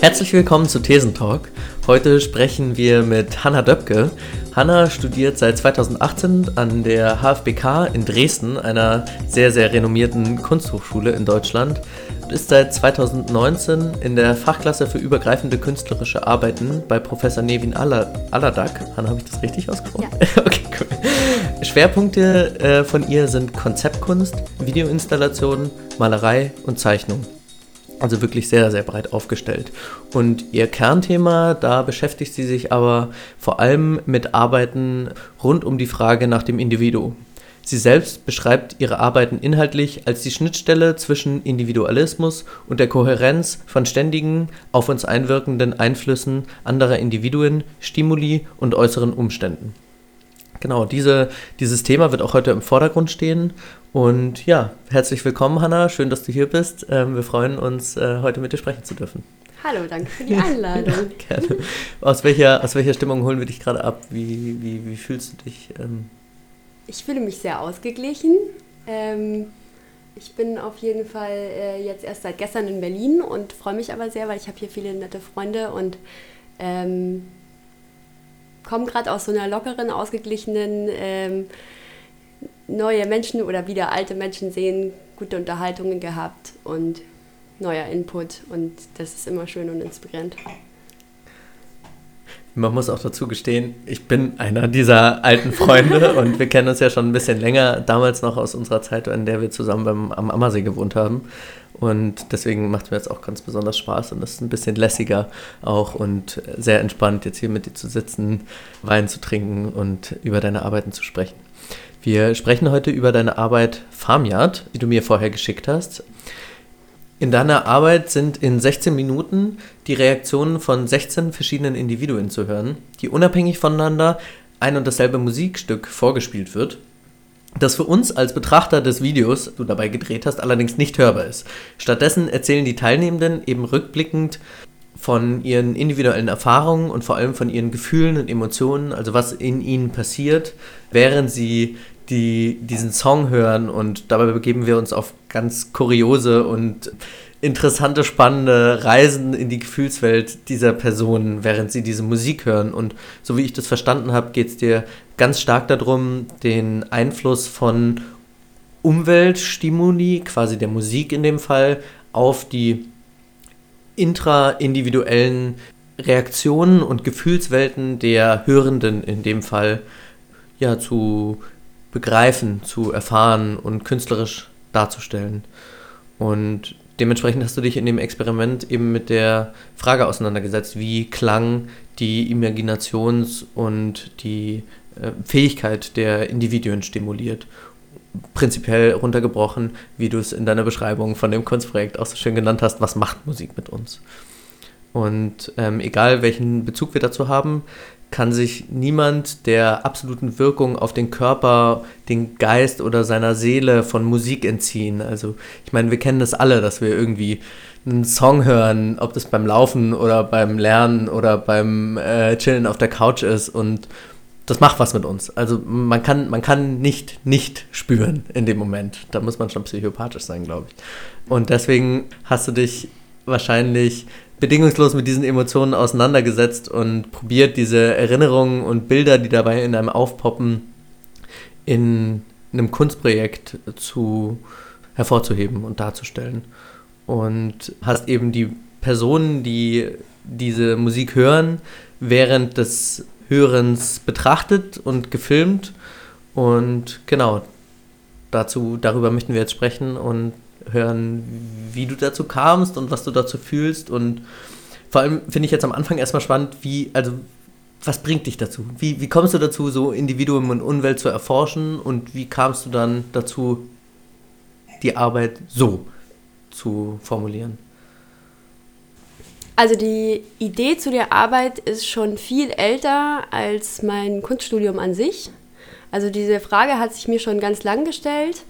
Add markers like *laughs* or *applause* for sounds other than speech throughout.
Herzlich willkommen zu Thesentalk. Heute sprechen wir mit Hanna Döpke. Hanna studiert seit 2018 an der HFBK in Dresden, einer sehr, sehr renommierten Kunsthochschule in Deutschland. Und ist seit 2019 in der Fachklasse für übergreifende künstlerische Arbeiten bei Professor Nevin Aladak. Hanna, habe ich das richtig ausgesprochen? Ja. *laughs* okay, cool. Schwerpunkte äh, von ihr sind Konzeptkunst, Videoinstallationen, Malerei und Zeichnung. Also wirklich sehr, sehr breit aufgestellt. Und ihr Kernthema, da beschäftigt sie sich aber vor allem mit Arbeiten rund um die Frage nach dem Individuum. Sie selbst beschreibt ihre Arbeiten inhaltlich als die Schnittstelle zwischen Individualismus und der Kohärenz von ständigen, auf uns einwirkenden Einflüssen anderer Individuen, Stimuli und äußeren Umständen. Genau, diese, dieses Thema wird auch heute im Vordergrund stehen und ja, herzlich willkommen, Hanna. Schön, dass du hier bist. Ähm, wir freuen uns, äh, heute mit dir sprechen zu dürfen. Hallo, danke für die Einladung. *laughs* Gerne. Aus welcher, aus welcher Stimmung holen wir dich gerade ab? Wie, wie, wie fühlst du dich? Ähm? Ich fühle mich sehr ausgeglichen. Ähm, ich bin auf jeden Fall äh, jetzt erst seit gestern in Berlin und freue mich aber sehr, weil ich habe hier viele nette Freunde und komme gerade aus so einer lockeren, ausgeglichenen ähm, neue Menschen oder wieder alte Menschen sehen, gute Unterhaltungen gehabt und neuer Input und das ist immer schön und inspirierend. Man muss auch dazu gestehen, ich bin einer dieser alten Freunde *laughs* und wir kennen uns ja schon ein bisschen länger, damals noch aus unserer Zeit, in der wir zusammen beim, am Ammersee gewohnt haben. Und deswegen macht mir jetzt auch ganz besonders Spaß und es ist ein bisschen lässiger auch und sehr entspannt, jetzt hier mit dir zu sitzen, Wein zu trinken und über deine Arbeiten zu sprechen. Wir sprechen heute über deine Arbeit Farmyard, die du mir vorher geschickt hast. In deiner Arbeit sind in 16 Minuten die Reaktionen von 16 verschiedenen Individuen zu hören, die unabhängig voneinander ein und dasselbe Musikstück vorgespielt wird, das für uns als Betrachter des Videos, du dabei gedreht hast, allerdings nicht hörbar ist. Stattdessen erzählen die Teilnehmenden eben rückblickend von ihren individuellen Erfahrungen und vor allem von ihren Gefühlen und Emotionen, also was in ihnen passiert, während sie die diesen Song hören und dabei begeben wir uns auf ganz kuriose und interessante, spannende Reisen in die Gefühlswelt dieser Personen, während sie diese Musik hören. Und so wie ich das verstanden habe, geht es dir ganz stark darum, den Einfluss von Umweltstimuli, quasi der Musik in dem Fall, auf die intraindividuellen Reaktionen und Gefühlswelten der Hörenden in dem Fall ja zu begreifen, zu erfahren und künstlerisch darzustellen. Und dementsprechend hast du dich in dem Experiment eben mit der Frage auseinandergesetzt, wie Klang die Imaginations- und die äh, Fähigkeit der Individuen stimuliert. Prinzipiell runtergebrochen, wie du es in deiner Beschreibung von dem Kunstprojekt auch so schön genannt hast, was macht Musik mit uns? Und ähm, egal welchen Bezug wir dazu haben, kann sich niemand der absoluten Wirkung auf den Körper, den Geist oder seiner Seele von Musik entziehen. Also ich meine, wir kennen das alle, dass wir irgendwie einen Song hören, ob das beim Laufen oder beim Lernen oder beim äh, Chillen auf der Couch ist und das macht was mit uns. Also man kann, man kann nicht nicht spüren in dem Moment. Da muss man schon psychopathisch sein, glaube ich. Und deswegen hast du dich wahrscheinlich bedingungslos mit diesen Emotionen auseinandergesetzt und probiert, diese Erinnerungen und Bilder, die dabei in einem aufpoppen, in einem Kunstprojekt zu hervorzuheben und darzustellen. Und hast eben die Personen, die diese Musik hören, während des Hörens betrachtet und gefilmt. Und genau, dazu, darüber möchten wir jetzt sprechen und hören, wie du dazu kamst und was du dazu fühlst. Und vor allem finde ich jetzt am Anfang erstmal spannend, wie, also was bringt dich dazu? Wie, wie kommst du dazu, so Individuum und Umwelt zu erforschen und wie kamst du dann dazu, die Arbeit so zu formulieren? Also die Idee zu der Arbeit ist schon viel älter als mein Kunststudium an sich. Also diese Frage hat sich mir schon ganz lang gestellt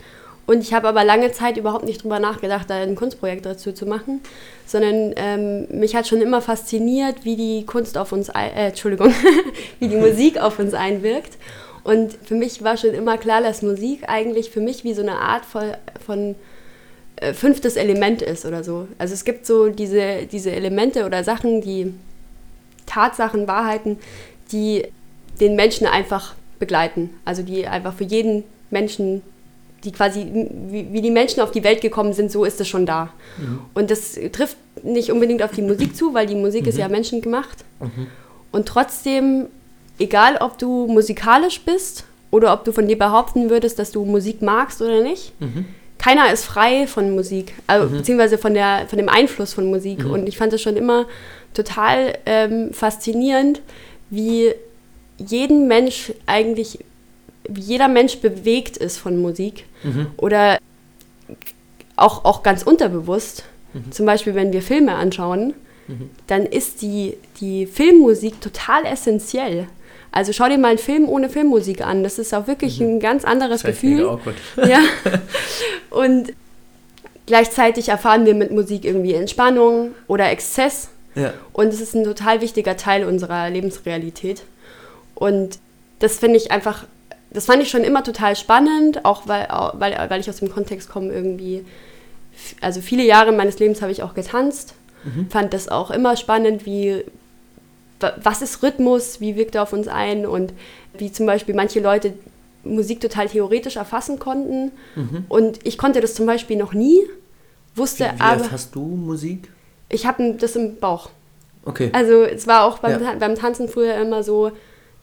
und ich habe aber lange Zeit überhaupt nicht drüber nachgedacht, da ein Kunstprojekt dazu zu machen, sondern ähm, mich hat schon immer fasziniert, wie die Kunst auf uns, äh, Entschuldigung, *laughs* wie die *laughs* Musik auf uns einwirkt. Und für mich war schon immer klar, dass Musik eigentlich für mich wie so eine Art von, von äh, fünftes Element ist oder so. Also es gibt so diese, diese Elemente oder Sachen, die Tatsachen, Wahrheiten, die den Menschen einfach begleiten. Also die einfach für jeden Menschen, die quasi, wie, wie die Menschen auf die Welt gekommen sind, so ist es schon da. Mhm. Und das trifft nicht unbedingt auf die Musik zu, weil die Musik mhm. ist ja menschengemacht. Mhm. Und trotzdem, egal ob du musikalisch bist oder ob du von dir behaupten würdest, dass du Musik magst oder nicht, mhm. keiner ist frei von Musik, also, beziehungsweise von, der, von dem Einfluss von Musik. Mhm. Und ich fand es schon immer total ähm, faszinierend, wie jeden Mensch eigentlich, jeder Mensch bewegt ist von Musik. Mhm. Oder auch, auch ganz unterbewusst. Mhm. Zum Beispiel, wenn wir Filme anschauen, mhm. dann ist die, die Filmmusik total essentiell. Also schau dir mal einen Film ohne Filmmusik an. Das ist auch wirklich mhm. ein ganz anderes das Gefühl. *laughs* Ja. *laughs* Und gleichzeitig erfahren wir mit Musik irgendwie Entspannung oder Exzess. Ja. Und es ist ein total wichtiger Teil unserer Lebensrealität. Und das finde ich einfach, das fand ich schon immer total spannend, auch weil, weil, weil ich aus dem Kontext komme irgendwie. Also viele Jahre meines Lebens habe ich auch getanzt, mhm. fand das auch immer spannend, wie was ist Rhythmus, wie wirkt er auf uns ein und wie zum Beispiel manche Leute Musik total theoretisch erfassen konnten. Mhm. Und ich konnte das zum Beispiel noch nie, wusste wie, wie aber. hast du Musik? Ich habe das im Bauch. Okay. Also es war auch beim, ja. beim Tanzen früher immer so,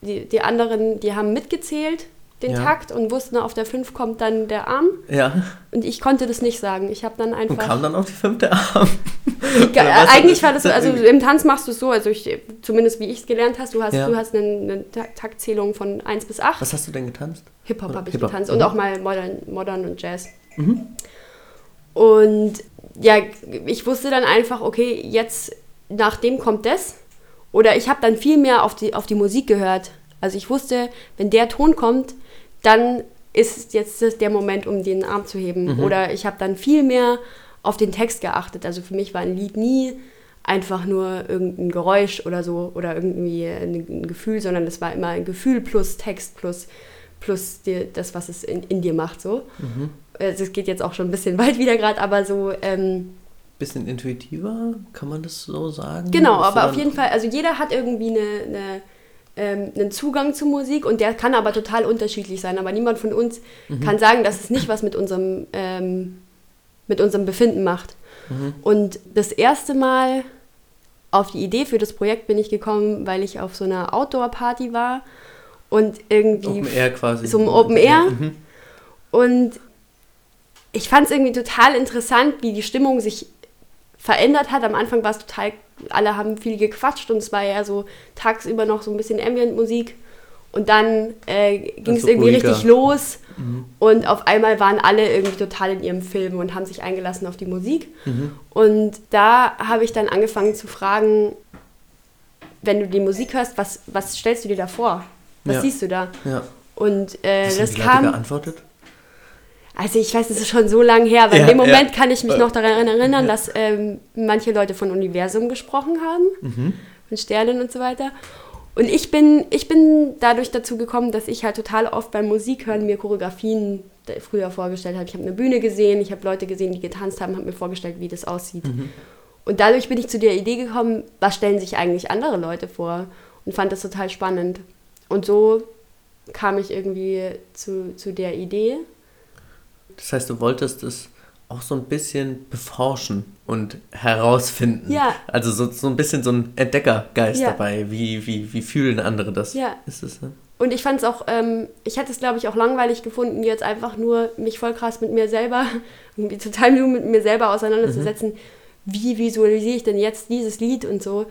die, die anderen, die haben mitgezählt, den ja. Takt, und wussten, auf der 5 kommt dann der Arm. Ja. Und ich konnte das nicht sagen. Ich habe dann einfach. Und kam dann auf die fünfte Arm? *laughs* ja, eigentlich war das so, also im Tanz machst du es so, also ich, zumindest wie ich es gelernt hast, du hast, ja. du hast eine, eine, Taktzählung von 1 bis 8. Was hast du denn getanzt? Hip-Hop habe ich Hip getanzt mhm. und auch mal Modern, Modern und Jazz. Mhm. Und ja, ich wusste dann einfach, okay, jetzt nach dem kommt das. Oder ich habe dann viel mehr auf die, auf die Musik gehört. Also ich wusste, wenn der Ton kommt, dann ist jetzt der Moment, um den Arm zu heben. Mhm. Oder ich habe dann viel mehr auf den Text geachtet. Also für mich war ein Lied nie einfach nur irgendein Geräusch oder so oder irgendwie ein Gefühl, sondern es war immer ein Gefühl plus Text plus, plus die, das, was es in, in dir macht. So. Mhm. Also es geht jetzt auch schon ein bisschen *laughs* weit wieder gerade, aber so. Ähm, bisschen intuitiver, kann man das so sagen? Genau, aber auf jeden Fall, also jeder hat irgendwie eine, eine ähm, einen Zugang zu Musik und der kann aber total unterschiedlich sein. Aber niemand von uns mhm. kann sagen, dass es nicht was mit unserem, ähm, mit unserem Befinden macht. Mhm. Und das erste Mal auf die Idee für das Projekt bin ich gekommen, weil ich auf so einer Outdoor-Party war und irgendwie. Open Air quasi. So ein Open Air. Mhm. Und ich fand es irgendwie total interessant, wie die Stimmung sich verändert hat. Am Anfang war es total, alle haben viel gequatscht und es war ja so tagsüber noch so ein bisschen Ambient-Musik. Und dann äh, ging es irgendwie ruhiger. richtig los mhm. und auf einmal waren alle irgendwie total in ihrem Film und haben sich eingelassen auf die Musik. Mhm. Und da habe ich dann angefangen zu fragen, wenn du die Musik hörst, was, was stellst du dir da vor? Was ja. siehst du da? Ja. Und äh, das kam. geantwortet? Also ich weiß, es ist schon so lange her, aber ja, in dem Moment ja. kann ich mich noch daran erinnern, dass ähm, manche Leute von Universum gesprochen haben, mhm. von Sternen und so weiter. Und ich bin, ich bin dadurch dazu gekommen, dass ich halt total oft beim Musikhören mir Choreografien früher vorgestellt habe. Ich habe eine Bühne gesehen, ich habe Leute gesehen, die getanzt haben, habe mir vorgestellt, wie das aussieht. Mhm. Und dadurch bin ich zu der Idee gekommen, was stellen sich eigentlich andere Leute vor? Und fand das total spannend. Und so kam ich irgendwie zu, zu der Idee das heißt, du wolltest es auch so ein bisschen beforschen und herausfinden. Ja. Also so, so ein bisschen so ein Entdeckergeist ja. dabei. Wie, wie, wie fühlen andere das? Ja. Ist es, ne? Und ich fand es auch, ähm, ich hätte es glaube ich auch langweilig gefunden, jetzt einfach nur mich voll krass mit mir selber, *laughs* irgendwie total nur mit mir selber auseinanderzusetzen. Mhm. Wie visualisiere ich denn jetzt dieses Lied und so?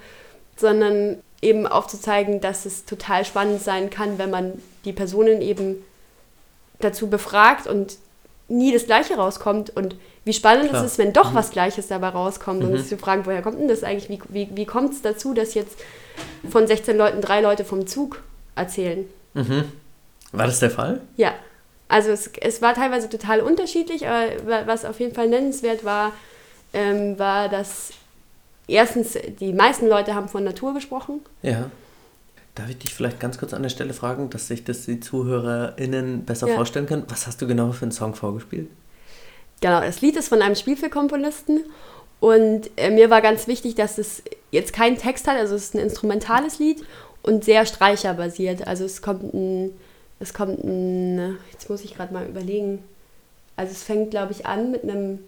Sondern eben aufzuzeigen, dass es total spannend sein kann, wenn man die Personen eben dazu befragt und nie das Gleiche rauskommt und wie spannend Klar. es ist, wenn doch mhm. was Gleiches dabei rauskommt mhm. und sich zu fragen, woher kommt denn das eigentlich? Wie, wie, wie kommt es dazu, dass jetzt von 16 Leuten drei Leute vom Zug erzählen? Mhm. War das der Fall? Ja. Also es, es war teilweise total unterschiedlich, aber was auf jeden Fall nennenswert war, ähm, war, dass erstens die meisten Leute haben von Natur gesprochen. Ja. Darf ich dich vielleicht ganz kurz an der Stelle fragen, dass sich das die ZuhörerInnen besser ja. vorstellen können? Was hast du genau für einen Song vorgespielt? Genau, das Lied ist von einem Spielfilmkomponisten und äh, mir war ganz wichtig, dass es jetzt keinen Text hat, also es ist ein instrumentales Lied und sehr streicherbasiert. Also es kommt ein, es kommt ein, jetzt muss ich gerade mal überlegen. Also es fängt, glaube ich, an mit einem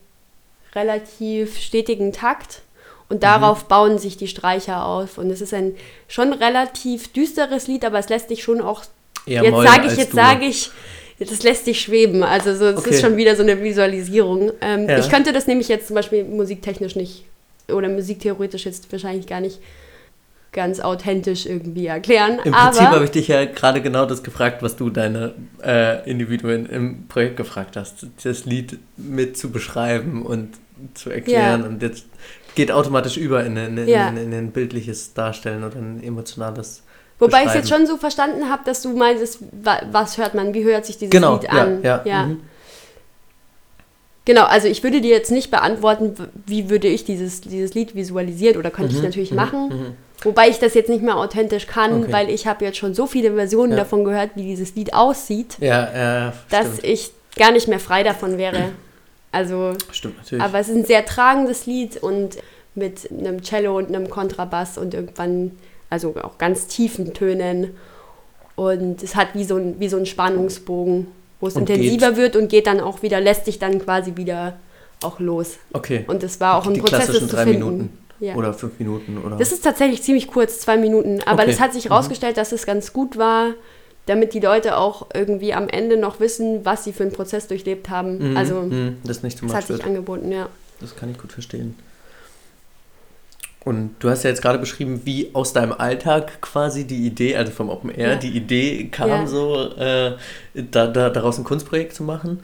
relativ stetigen Takt und darauf mhm. bauen sich die Streicher auf. Und es ist ein schon relativ düsteres Lied, aber es lässt sich schon auch. Eher jetzt sage ich, jetzt sage ich, das lässt sich schweben. Also so, es okay. ist schon wieder so eine Visualisierung. Ähm, ja. Ich könnte das nämlich jetzt zum Beispiel musiktechnisch nicht oder musiktheoretisch jetzt wahrscheinlich gar nicht ganz authentisch irgendwie erklären. Im Prinzip habe ich dich ja gerade genau das gefragt, was du deine äh, Individuen im Projekt gefragt hast, das Lied mit zu beschreiben und zu erklären. Ja. Und jetzt geht automatisch über in, in, in, ja. in, ein bildliches Darstellen oder ein emotionales. Wobei ich es jetzt schon so verstanden habe, dass du meintest, was hört man, wie hört sich dieses genau, Lied an? Ja, ja. Mhm. Genau, also ich würde dir jetzt nicht beantworten, wie würde ich dieses, dieses Lied visualisiert oder könnte mhm, ich natürlich mhm, machen. Mhm. Wobei ich das jetzt nicht mehr authentisch kann, okay. weil ich habe jetzt schon so viele Versionen ja. davon gehört, wie dieses Lied aussieht, ja, ja, dass ich gar nicht mehr frei davon wäre. Also, stimmt natürlich. Aber es ist ein sehr tragendes Lied und mit einem Cello und einem Kontrabass und irgendwann, also auch ganz tiefen Tönen. Und es hat wie so ein, wie so ein Spannungsbogen, wo es und intensiver geht. wird und geht dann auch wieder, lässt sich dann quasi wieder auch los. Okay. Und es war auch ein Prozess, das zu finden. Minuten. Ja. Oder fünf Minuten, oder? Das ist tatsächlich ziemlich kurz, zwei Minuten. Aber okay. das hat sich herausgestellt, mhm. dass es ganz gut war, damit die Leute auch irgendwie am Ende noch wissen, was sie für einen Prozess durchlebt haben. Mhm. Also, mhm. das, nicht das hat sich angeboten, ja. Das kann ich gut verstehen. Und du hast ja jetzt gerade beschrieben, wie aus deinem Alltag quasi die Idee, also vom Open Air, ja. die Idee kam, ja. so äh, da, da, daraus ein Kunstprojekt zu machen.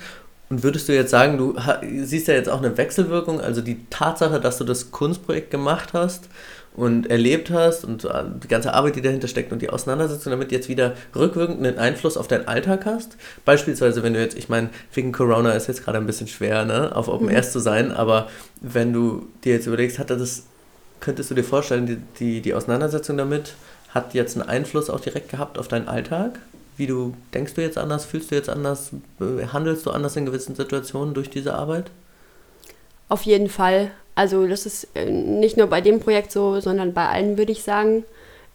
Und würdest du jetzt sagen, du siehst ja jetzt auch eine Wechselwirkung, also die Tatsache, dass du das Kunstprojekt gemacht hast und erlebt hast und äh, die ganze Arbeit, die dahinter steckt und die Auseinandersetzung damit jetzt wieder rückwirkend einen Einfluss auf deinen Alltag hast. Beispielsweise, wenn du jetzt, ich meine, wegen Corona ist jetzt gerade ein bisschen schwer, ne, auf Open mhm. Airs zu sein, aber wenn du dir jetzt überlegst, hat das, könntest du dir vorstellen, die, die, die Auseinandersetzung damit hat jetzt einen Einfluss auch direkt gehabt auf deinen Alltag? wie du, denkst du jetzt anders, fühlst du jetzt anders, handelst du anders in gewissen Situationen durch diese Arbeit? Auf jeden Fall. Also das ist äh, nicht nur bei dem Projekt so, sondern bei allen würde ich sagen.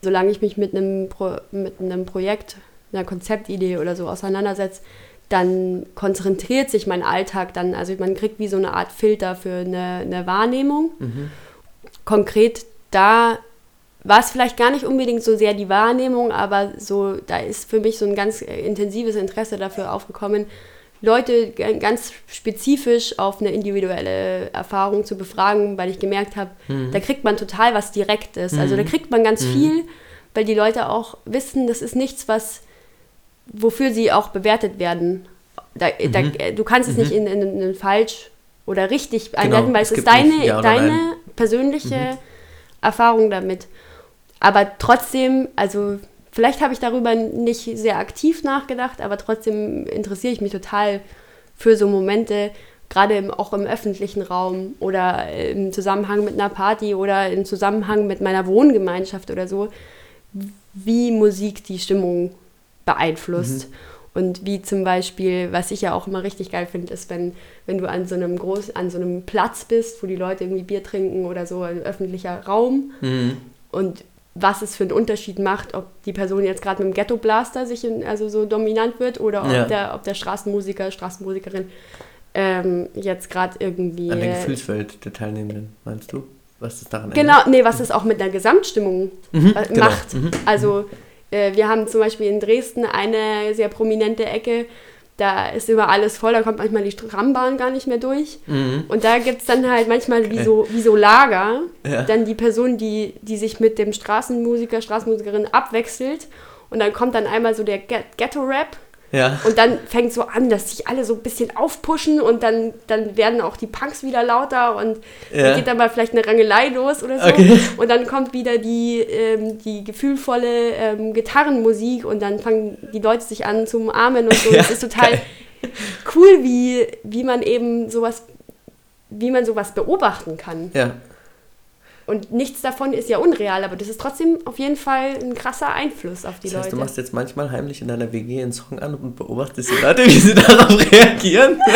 Solange ich mich mit einem, Pro mit einem Projekt, einer Konzeptidee oder so auseinandersetze, dann konzentriert sich mein Alltag dann, also man kriegt wie so eine Art Filter für eine, eine Wahrnehmung. Mhm. Konkret da war es vielleicht gar nicht unbedingt so sehr die Wahrnehmung, aber so, da ist für mich so ein ganz intensives Interesse dafür aufgekommen, Leute ganz spezifisch auf eine individuelle Erfahrung zu befragen, weil ich gemerkt habe, mhm. da kriegt man total was Direktes. Mhm. Also da mhm. kriegt man ganz mhm. viel, weil die Leute auch wissen, das ist nichts, was wofür sie auch bewertet werden. Da, da, mhm. du kannst es nicht mhm. in, in, in, falsch oder richtig genau. einwerten, weil es, es ist deine, ja deine persönliche Erfahrung damit. Aber trotzdem, also vielleicht habe ich darüber nicht sehr aktiv nachgedacht, aber trotzdem interessiere ich mich total für so Momente, gerade im, auch im öffentlichen Raum oder im Zusammenhang mit einer Party oder im Zusammenhang mit meiner Wohngemeinschaft oder so, wie Musik die Stimmung beeinflusst. Mhm. Und wie zum Beispiel, was ich ja auch immer richtig geil finde, ist, wenn, wenn du an so einem groß, an so einem Platz bist, wo die Leute irgendwie Bier trinken oder so, ein öffentlicher Raum. Mhm. Und was es für einen Unterschied macht, ob die Person jetzt gerade mit dem Ghetto Blaster sich in, also so dominant wird oder ob, ja. der, ob der Straßenmusiker, Straßenmusikerin ähm, jetzt gerade irgendwie. An der Gefühlswelt der Teilnehmenden, meinst du? Was ist daran Genau, ändert? nee, was es auch mit einer Gesamtstimmung mhm, äh, genau. macht. Mhm. Also äh, wir haben zum Beispiel in Dresden eine sehr prominente Ecke, da ist immer alles voll, da kommt manchmal die Trambahn gar nicht mehr durch. Mhm. Und da gibt es dann halt manchmal wie, so, wie so Lager, ja. dann die Person, die, die sich mit dem Straßenmusiker, Straßenmusikerin abwechselt. Und dann kommt dann einmal so der Ghetto-Rap ja. Und dann fängt so an, dass sich alle so ein bisschen aufpushen und dann, dann werden auch die Punks wieder lauter und ja. dann geht dann mal vielleicht eine Rangelei los oder so. Okay. Und dann kommt wieder die, ähm, die gefühlvolle ähm, Gitarrenmusik und dann fangen die Leute sich an zu umarmen und so. Ja, das ist total geil. cool, wie, wie man eben sowas, wie man sowas beobachten kann. Ja. Und nichts davon ist ja unreal, aber das ist trotzdem auf jeden Fall ein krasser Einfluss auf die das heißt, Leute. Du machst jetzt manchmal heimlich in deiner WG einen Song an und beobachtest die Leute, wie sie *laughs* darauf reagieren. *laughs*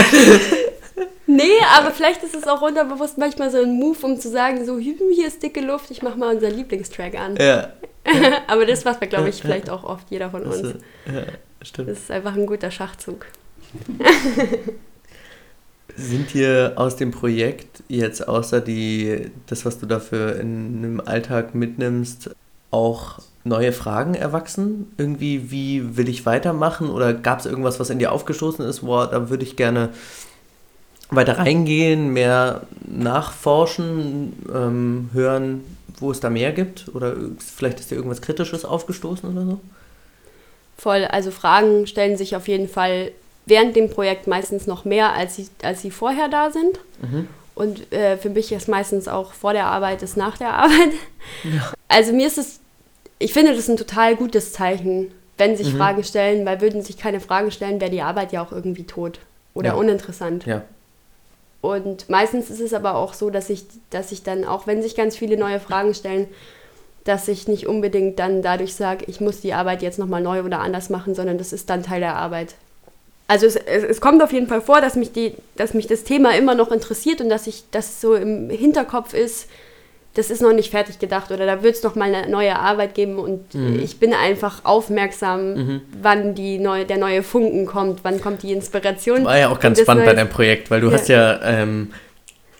Nee, aber vielleicht ist es auch unterbewusst manchmal so ein Move, um zu sagen, so, hier ist dicke Luft, ich mach mal unseren Lieblingstrack an. Ja. *laughs* aber das macht, glaube ich, vielleicht auch oft jeder von uns. Ja, stimmt. Das ist einfach ein guter Schachzug. Sind dir aus dem Projekt jetzt außer die, das, was du dafür in einem Alltag mitnimmst, auch neue Fragen erwachsen? Irgendwie, wie will ich weitermachen? Oder gab es irgendwas, was in dir aufgestoßen ist, boah, da würde ich gerne weiter reingehen, mehr nachforschen, ähm, hören, wo es da mehr gibt? Oder vielleicht ist dir irgendwas Kritisches aufgestoßen oder so? Voll, also Fragen stellen sich auf jeden Fall während dem Projekt meistens noch mehr, als sie, als sie vorher da sind. Mhm. Und äh, für mich ist meistens auch vor der Arbeit ist nach der Arbeit. Ja. Also mir ist es, ich finde das ein total gutes Zeichen, wenn sich mhm. Fragen stellen, weil würden sich keine Fragen stellen, wäre die Arbeit ja auch irgendwie tot oder ja. uninteressant. Ja. Und meistens ist es aber auch so, dass ich, dass ich dann, auch wenn sich ganz viele neue Fragen stellen, dass ich nicht unbedingt dann dadurch sage, ich muss die Arbeit jetzt nochmal neu oder anders machen, sondern das ist dann Teil der Arbeit. Also es, es, es, kommt auf jeden Fall vor, dass mich, die, dass mich das Thema immer noch interessiert und dass ich das so im Hinterkopf ist, das ist noch nicht fertig gedacht oder da wird es noch mal eine neue Arbeit geben und mhm. ich bin einfach aufmerksam, mhm. wann die neue, der neue Funken kommt, wann kommt die Inspiration. War ja auch ganz spannend bei deinem Projekt, weil du ja. hast ja ähm,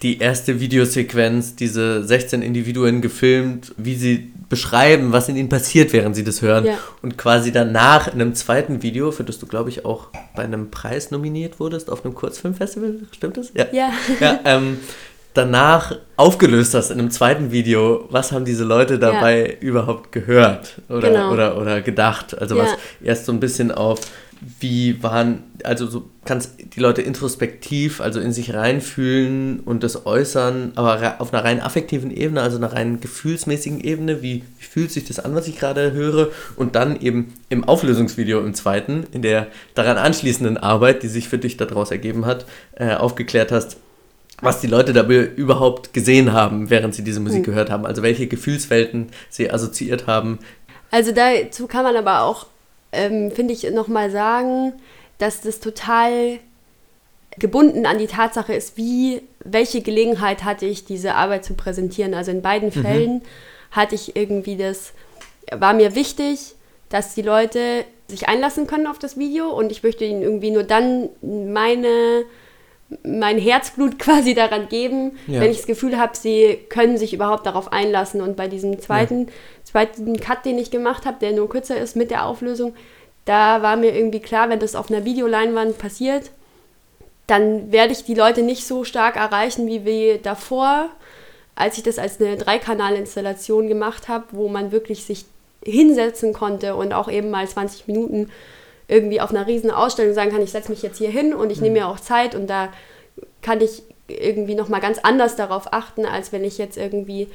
die erste Videosequenz, diese 16 Individuen gefilmt, wie sie beschreiben, was in ihnen passiert, während sie das hören. Ja. Und quasi danach in einem zweiten Video, für das du, glaube ich, auch bei einem Preis nominiert wurdest auf einem Kurzfilmfestival, stimmt das? Ja. Ja. ja ähm, danach aufgelöst hast in einem zweiten Video, was haben diese Leute dabei ja. überhaupt gehört oder, genau. oder, oder gedacht? Also was erst so ein bisschen auf wie waren, also so kannst die Leute introspektiv, also in sich reinfühlen und das äußern, aber auf einer rein affektiven Ebene, also einer rein gefühlsmäßigen Ebene, wie, wie fühlt sich das an, was ich gerade höre und dann eben im Auflösungsvideo im zweiten, in der daran anschließenden Arbeit, die sich für dich daraus ergeben hat, äh, aufgeklärt hast, was die Leute dabei überhaupt gesehen haben, während sie diese Musik mhm. gehört haben, also welche Gefühlswelten sie assoziiert haben. Also dazu kann man aber auch ähm, finde ich, nochmal sagen, dass das total gebunden an die Tatsache ist, wie, welche Gelegenheit hatte ich, diese Arbeit zu präsentieren. Also in beiden mhm. Fällen hatte ich irgendwie das, war mir wichtig, dass die Leute sich einlassen können auf das Video und ich möchte ihnen irgendwie nur dann meine mein Herzblut *laughs* quasi daran geben, ja. wenn ich das Gefühl habe, sie können sich überhaupt darauf einlassen. Und bei diesem zweiten, ja. zweiten Cut, den ich gemacht habe, der nur kürzer ist mit der Auflösung, da war mir irgendwie klar, wenn das auf einer Videoleinwand passiert, dann werde ich die Leute nicht so stark erreichen wie wir davor, als ich das als eine Dreikanalinstallation gemacht habe, wo man wirklich sich hinsetzen konnte und auch eben mal 20 Minuten irgendwie auf einer riesen Ausstellung sagen kann, ich setze mich jetzt hier hin und ich nehme mhm. mir auch Zeit und da kann ich irgendwie nochmal ganz anders darauf achten, als wenn ich jetzt irgendwie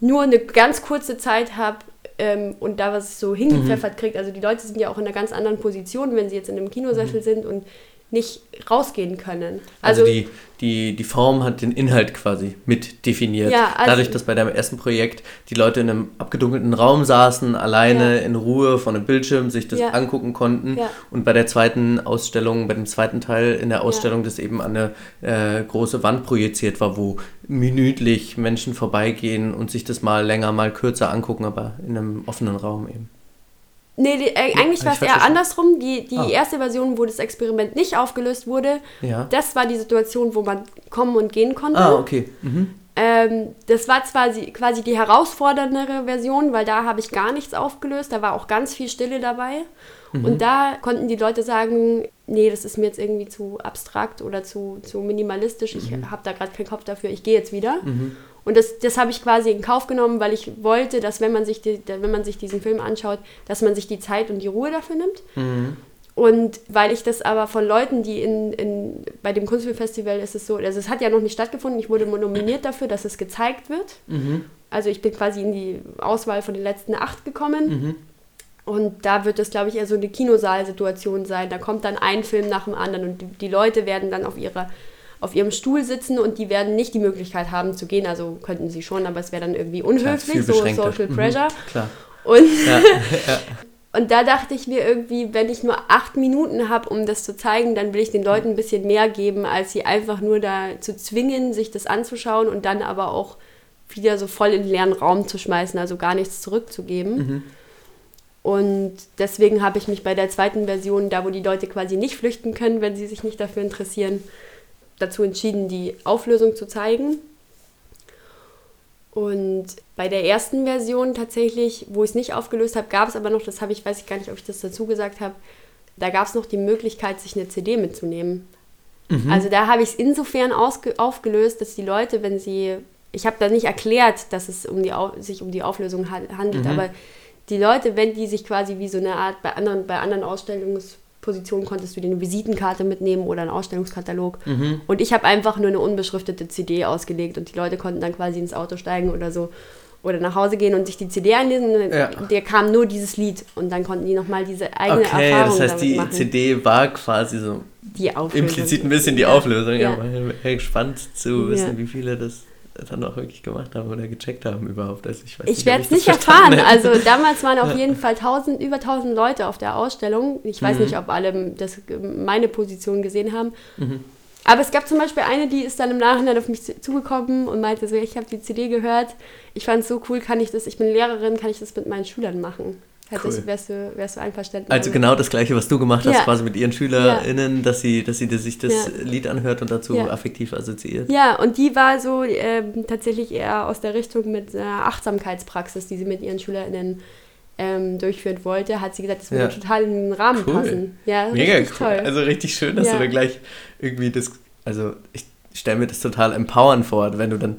nur eine ganz kurze Zeit habe ähm, und da was so hingepfeffert mhm. kriegt. Also die Leute sind ja auch in einer ganz anderen Position, wenn sie jetzt in einem Kinosessel mhm. sind und nicht rausgehen können. Also, also, die, die, die Form hat den Inhalt quasi mit definiert. Ja, also Dadurch, dass bei deinem ersten Projekt die Leute in einem abgedunkelten Raum saßen, alleine ja. in Ruhe vor einem Bildschirm sich das ja. angucken konnten. Und bei der zweiten Ausstellung, bei dem zweiten Teil in der Ausstellung, das eben an eine äh, große Wand projiziert war, wo minütlich Menschen vorbeigehen und sich das mal länger, mal kürzer angucken, aber in einem offenen Raum eben. Nee, äh, eigentlich war es eher andersrum. Die, die ah. erste Version, wo das Experiment nicht aufgelöst wurde, ja. das war die Situation, wo man kommen und gehen konnte. Ah, okay. Mhm. Ähm, das war zwar quasi die herausforderndere Version, weil da habe ich gar nichts aufgelöst, da war auch ganz viel Stille dabei. Mhm. Und da konnten die Leute sagen, nee, das ist mir jetzt irgendwie zu abstrakt oder zu, zu minimalistisch, ich mhm. habe da gerade keinen Kopf dafür, ich gehe jetzt wieder. Mhm. Und das, das habe ich quasi in Kauf genommen, weil ich wollte, dass wenn man sich, die, wenn man sich diesen Film anschaut, dass man sich die Zeit und die Ruhe dafür nimmt. Mhm. Und weil ich das aber von Leuten, die in, in, bei dem Kunstfilmfestival ist es so, also es hat ja noch nicht stattgefunden, ich wurde nominiert dafür, dass es gezeigt wird. Mhm. Also ich bin quasi in die Auswahl von den letzten acht gekommen. Mhm. Und da wird es, glaube ich, eher so eine Kinosaalsituation sein. Da kommt dann ein Film nach dem anderen und die, die Leute werden dann auf ihre auf ihrem Stuhl sitzen und die werden nicht die Möglichkeit haben zu gehen. Also könnten sie schon, aber es wäre dann irgendwie unhöflich, so Social Pressure. Mhm, klar. Und, ja, ja. *laughs* und da dachte ich mir irgendwie, wenn ich nur acht Minuten habe, um das zu zeigen, dann will ich den Leuten ein bisschen mehr geben, als sie einfach nur da zu zwingen, sich das anzuschauen und dann aber auch wieder so voll in den leeren Raum zu schmeißen, also gar nichts zurückzugeben. Mhm. Und deswegen habe ich mich bei der zweiten Version, da wo die Leute quasi nicht flüchten können, wenn sie sich nicht dafür interessieren, dazu entschieden, die Auflösung zu zeigen. Und bei der ersten Version tatsächlich, wo ich es nicht aufgelöst habe, gab es aber noch, das habe ich, weiß ich gar nicht, ob ich das dazu gesagt habe, da gab es noch die Möglichkeit, sich eine CD mitzunehmen. Mhm. Also da habe ich es insofern aufgelöst, dass die Leute, wenn sie, ich habe da nicht erklärt, dass es um die, sich um die Auflösung handelt, mhm. aber die Leute, wenn die sich quasi wie so eine Art, bei anderen, bei anderen Ausstellungspositionen konntest du dir eine Visitenkarte mitnehmen oder einen Ausstellungskatalog. Mhm. Und ich habe einfach nur eine unbeschriftete CD ausgelegt und die Leute konnten dann quasi ins Auto steigen oder so oder nach Hause gehen und sich die CD einlesen. Ja. Der kam nur dieses Lied und dann konnten die nochmal diese eigene okay, Erfahrung das heißt, die machen. CD war quasi so die implizit ein bisschen die. Auflösung. Ja, ja. ja gespannt zu wissen, wie viele das dann auch wirklich gemacht haben oder gecheckt haben überhaupt. Also ich ich werde es nicht erfahren. Hätte. Also damals waren auf jeden Fall 1000, über 1000 Leute auf der Ausstellung. Ich weiß mhm. nicht, ob alle das, meine Position gesehen haben. Mhm. Aber es gab zum Beispiel eine, die ist dann im Nachhinein auf mich zugekommen und meinte so, ich habe die CD gehört, ich fand es so cool, kann ich das, ich bin Lehrerin, kann ich das mit meinen Schülern machen? Hättest, cool. wärst, du, wärst du einverstanden. Also genau das gleiche, was du gemacht hast, ja. quasi mit ihren SchülerInnen, ja. dass sie, dass sie sich das ja. Lied anhört und dazu affektiv assoziiert. Ja, und die war so äh, tatsächlich eher aus der Richtung mit einer Achtsamkeitspraxis, die sie mit ihren SchülerInnen ähm, durchführen wollte, hat sie gesagt, das würde total in den Rahmen cool. passen. Ja, Mega cool. Toll. Also richtig schön, dass du da gleich irgendwie das, also ich stelle mir das total empowernd vor, wenn du dann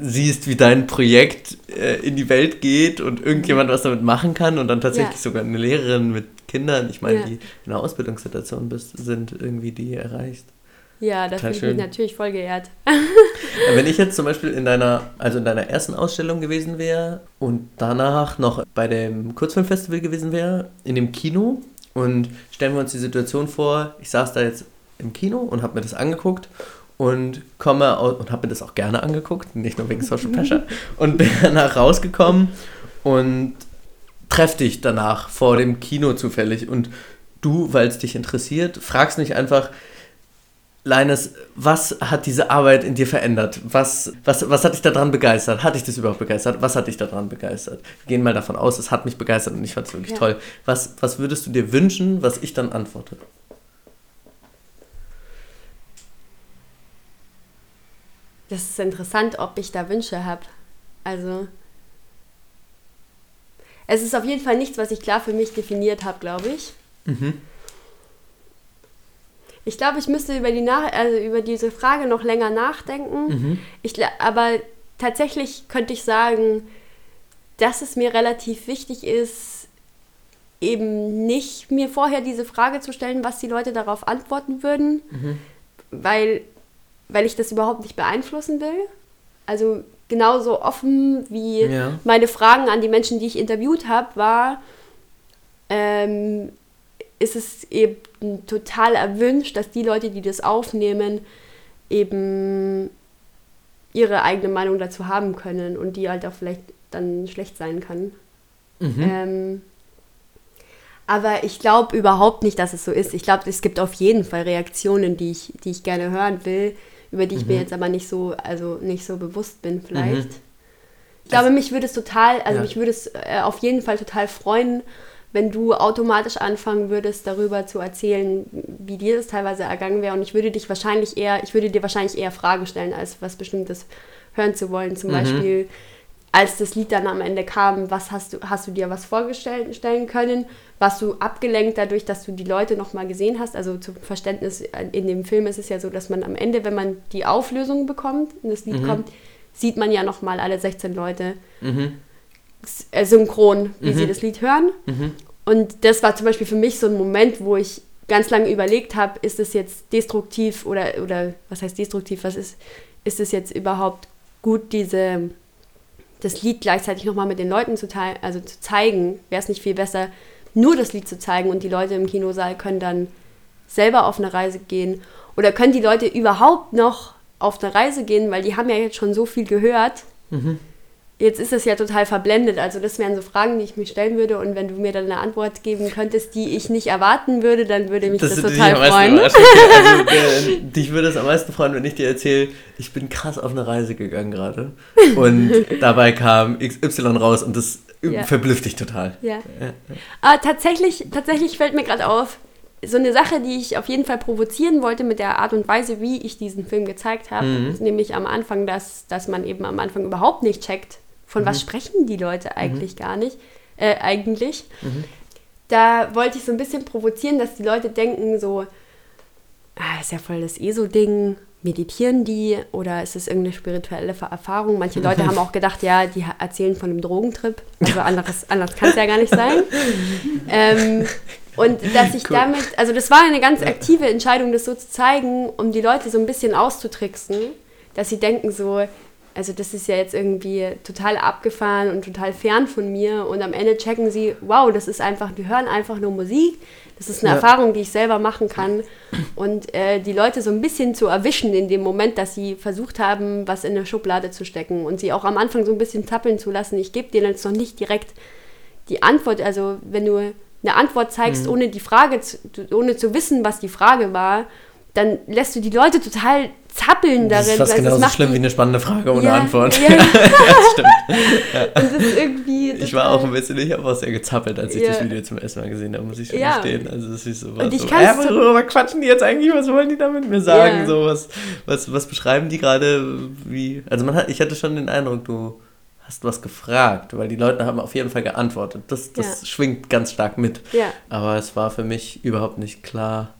siehst, wie dein Projekt äh, in die Welt geht und irgendjemand was damit machen kann und dann tatsächlich ja. sogar eine Lehrerin mit Kindern, ich meine, ja. die in einer Ausbildungssituation bist, sind, irgendwie die erreicht. Ja, das finde ich mich natürlich voll geehrt. Wenn ich jetzt zum Beispiel in deiner, also in deiner ersten Ausstellung gewesen wäre und danach noch bei dem Kurzfilmfestival gewesen wäre, in dem Kino und stellen wir uns die Situation vor, ich saß da jetzt im Kino und habe mir das angeguckt und komme und habe mir das auch gerne angeguckt, nicht nur wegen Social Pressure und bin danach rausgekommen und treffe dich danach vor dem Kino zufällig und du, weil es dich interessiert, fragst mich einfach, Leines, was hat diese Arbeit in dir verändert? Was, was, was hat dich daran begeistert? Hat dich das überhaupt begeistert? Was hat dich daran begeistert? Wir gehen mal davon aus, es hat mich begeistert und ich fand es wirklich ja. toll. Was, was würdest du dir wünschen, was ich dann antworte? Das ist interessant, ob ich da Wünsche habe. Also, es ist auf jeden Fall nichts, was ich klar für mich definiert habe, glaube ich. Mhm. Ich glaube, ich müsste über, die Nach also über diese Frage noch länger nachdenken. Mhm. Ich, aber tatsächlich könnte ich sagen, dass es mir relativ wichtig ist, eben nicht mir vorher diese Frage zu stellen, was die Leute darauf antworten würden, mhm. weil weil ich das überhaupt nicht beeinflussen will. Also genauso offen wie ja. meine Fragen an die Menschen, die ich interviewt habe, war, ähm, ist es eben total erwünscht, dass die Leute, die das aufnehmen, eben ihre eigene Meinung dazu haben können und die halt auch vielleicht dann schlecht sein kann. Mhm. Ähm, aber ich glaube überhaupt nicht, dass es so ist. Ich glaube, es gibt auf jeden Fall Reaktionen, die ich, die ich gerne hören will über die ich mhm. mir jetzt aber nicht so, also nicht so bewusst bin vielleicht. Mhm. Ich glaube, also, mich würde es total, also ja. mich würde es äh, auf jeden Fall total freuen, wenn du automatisch anfangen würdest, darüber zu erzählen, wie dir das teilweise ergangen wäre. Und ich würde dich wahrscheinlich eher, ich würde dir wahrscheinlich eher Fragen stellen, als was Bestimmtes hören zu wollen. Zum mhm. Beispiel, als das Lied dann am Ende kam, was hast du, hast du dir was vorstellen können? Warst du abgelenkt dadurch, dass du die Leute nochmal gesehen hast? Also zum Verständnis, in dem Film ist es ja so, dass man am Ende, wenn man die Auflösung bekommt und das Lied mhm. kommt, sieht man ja nochmal alle 16 Leute mhm. Äh, synchron, wie mhm. sie das Lied hören. Mhm. Und das war zum Beispiel für mich so ein Moment, wo ich ganz lange überlegt habe, ist es jetzt destruktiv oder, oder was heißt destruktiv, was ist, ist es jetzt überhaupt gut, diese das Lied gleichzeitig nochmal mit den Leuten zu teilen, also zu zeigen, wäre es nicht viel besser, nur das Lied zu zeigen und die Leute im Kinosaal können dann selber auf eine Reise gehen. oder können die Leute überhaupt noch auf eine Reise gehen, weil die haben ja jetzt schon so viel gehört. Mhm. Jetzt ist es ja total verblendet. Also das wären so Fragen, die ich mir stellen würde. Und wenn du mir dann eine Antwort geben könntest, die ich nicht erwarten würde, dann würde mich das, das total freuen. *laughs* also, äh, dich würde es am meisten freuen, wenn ich dir erzähle, ich bin krass auf eine Reise gegangen gerade. Und *laughs* dabei kam XY raus und das ja. verblüfft dich total. Ja. ja. Aber tatsächlich, tatsächlich fällt mir gerade auf, so eine Sache, die ich auf jeden Fall provozieren wollte mit der Art und Weise, wie ich diesen Film gezeigt habe, mhm. nämlich am Anfang, dass, dass man eben am Anfang überhaupt nicht checkt, von mhm. was sprechen die Leute eigentlich mhm. gar nicht, äh, eigentlich. Mhm. Da wollte ich so ein bisschen provozieren, dass die Leute denken so, ah, ist ja voll das ESO-Ding, meditieren die oder ist es irgendeine spirituelle Erfahrung? Manche Leute *laughs* haben auch gedacht, ja, die erzählen von einem Drogentrip. Also anderes, anders kann es ja gar nicht sein. *laughs* Ähm, und dass ich cool. damit, also das war eine ganz aktive Entscheidung, das so zu zeigen, um die Leute so ein bisschen auszutricksen, dass sie denken so, also das ist ja jetzt irgendwie total abgefahren und total fern von mir und am Ende checken sie, wow, das ist einfach, die hören einfach nur Musik, das ist eine ja. Erfahrung, die ich selber machen kann und äh, die Leute so ein bisschen zu erwischen in dem Moment, dass sie versucht haben, was in eine Schublade zu stecken und sie auch am Anfang so ein bisschen zappeln zu lassen. Ich gebe dir jetzt noch nicht direkt die Antwort, also wenn du eine Antwort zeigst, mhm. ohne die Frage, zu, ohne zu wissen, was die Frage war, dann lässt du die Leute total zappeln darin. Das ist fast genauso schlimm wie eine spannende Frage ohne ja, Antwort. Ja, *laughs* ja stimmt. *laughs* Und das ist irgendwie ich war auch ein bisschen, ich habe auch sehr gezappelt, als ich das Video zum ersten Mal gesehen habe, muss ich schon ja. gestehen. Also das ist so was. Und ich so, äh, worüber quatschen die jetzt eigentlich? Was wollen die damit mir sagen? So was, was, was beschreiben die gerade? Wie? Also man hat, ich hatte schon den Eindruck, du hast was gefragt, weil die Leute haben auf jeden Fall geantwortet. Das, das schwingt ganz stark mit. Aber es war für mich überhaupt nicht klar.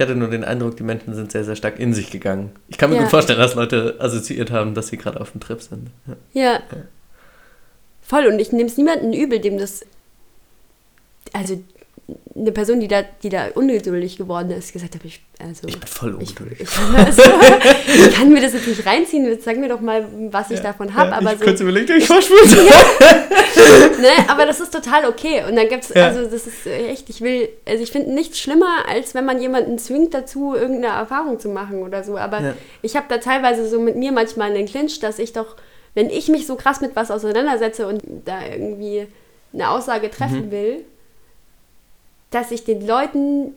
Ich hatte nur den Eindruck, die Menschen sind sehr, sehr stark in sich gegangen. Ich kann mir ja. gut vorstellen, dass Leute assoziiert haben, dass sie gerade auf dem Trip sind. Ja. Voll. Und ich nehme es niemandem übel, dem das. Also eine Person, die da, die da ungeduldig geworden ist, gesagt habe, ich, also, ich bin voll ungeduldig. Ich, ich, also, ich, kann mir das jetzt nicht reinziehen, jetzt sag mir doch mal, was ich ja, davon habe. Ja, aber ich so, kurz überlegt, ich vorspult. *laughs* ne, aber das ist total okay. Und dann gibt es, ja. also das ist echt, ich will, also ich finde nichts schlimmer, als wenn man jemanden zwingt dazu, irgendeine Erfahrung zu machen oder so. Aber ich habe da teilweise so mit mir manchmal einen Clinch, dass ich doch, wenn ich mich so krass mit was auseinandersetze und da irgendwie eine Aussage treffen mhm. will, dass ich den Leuten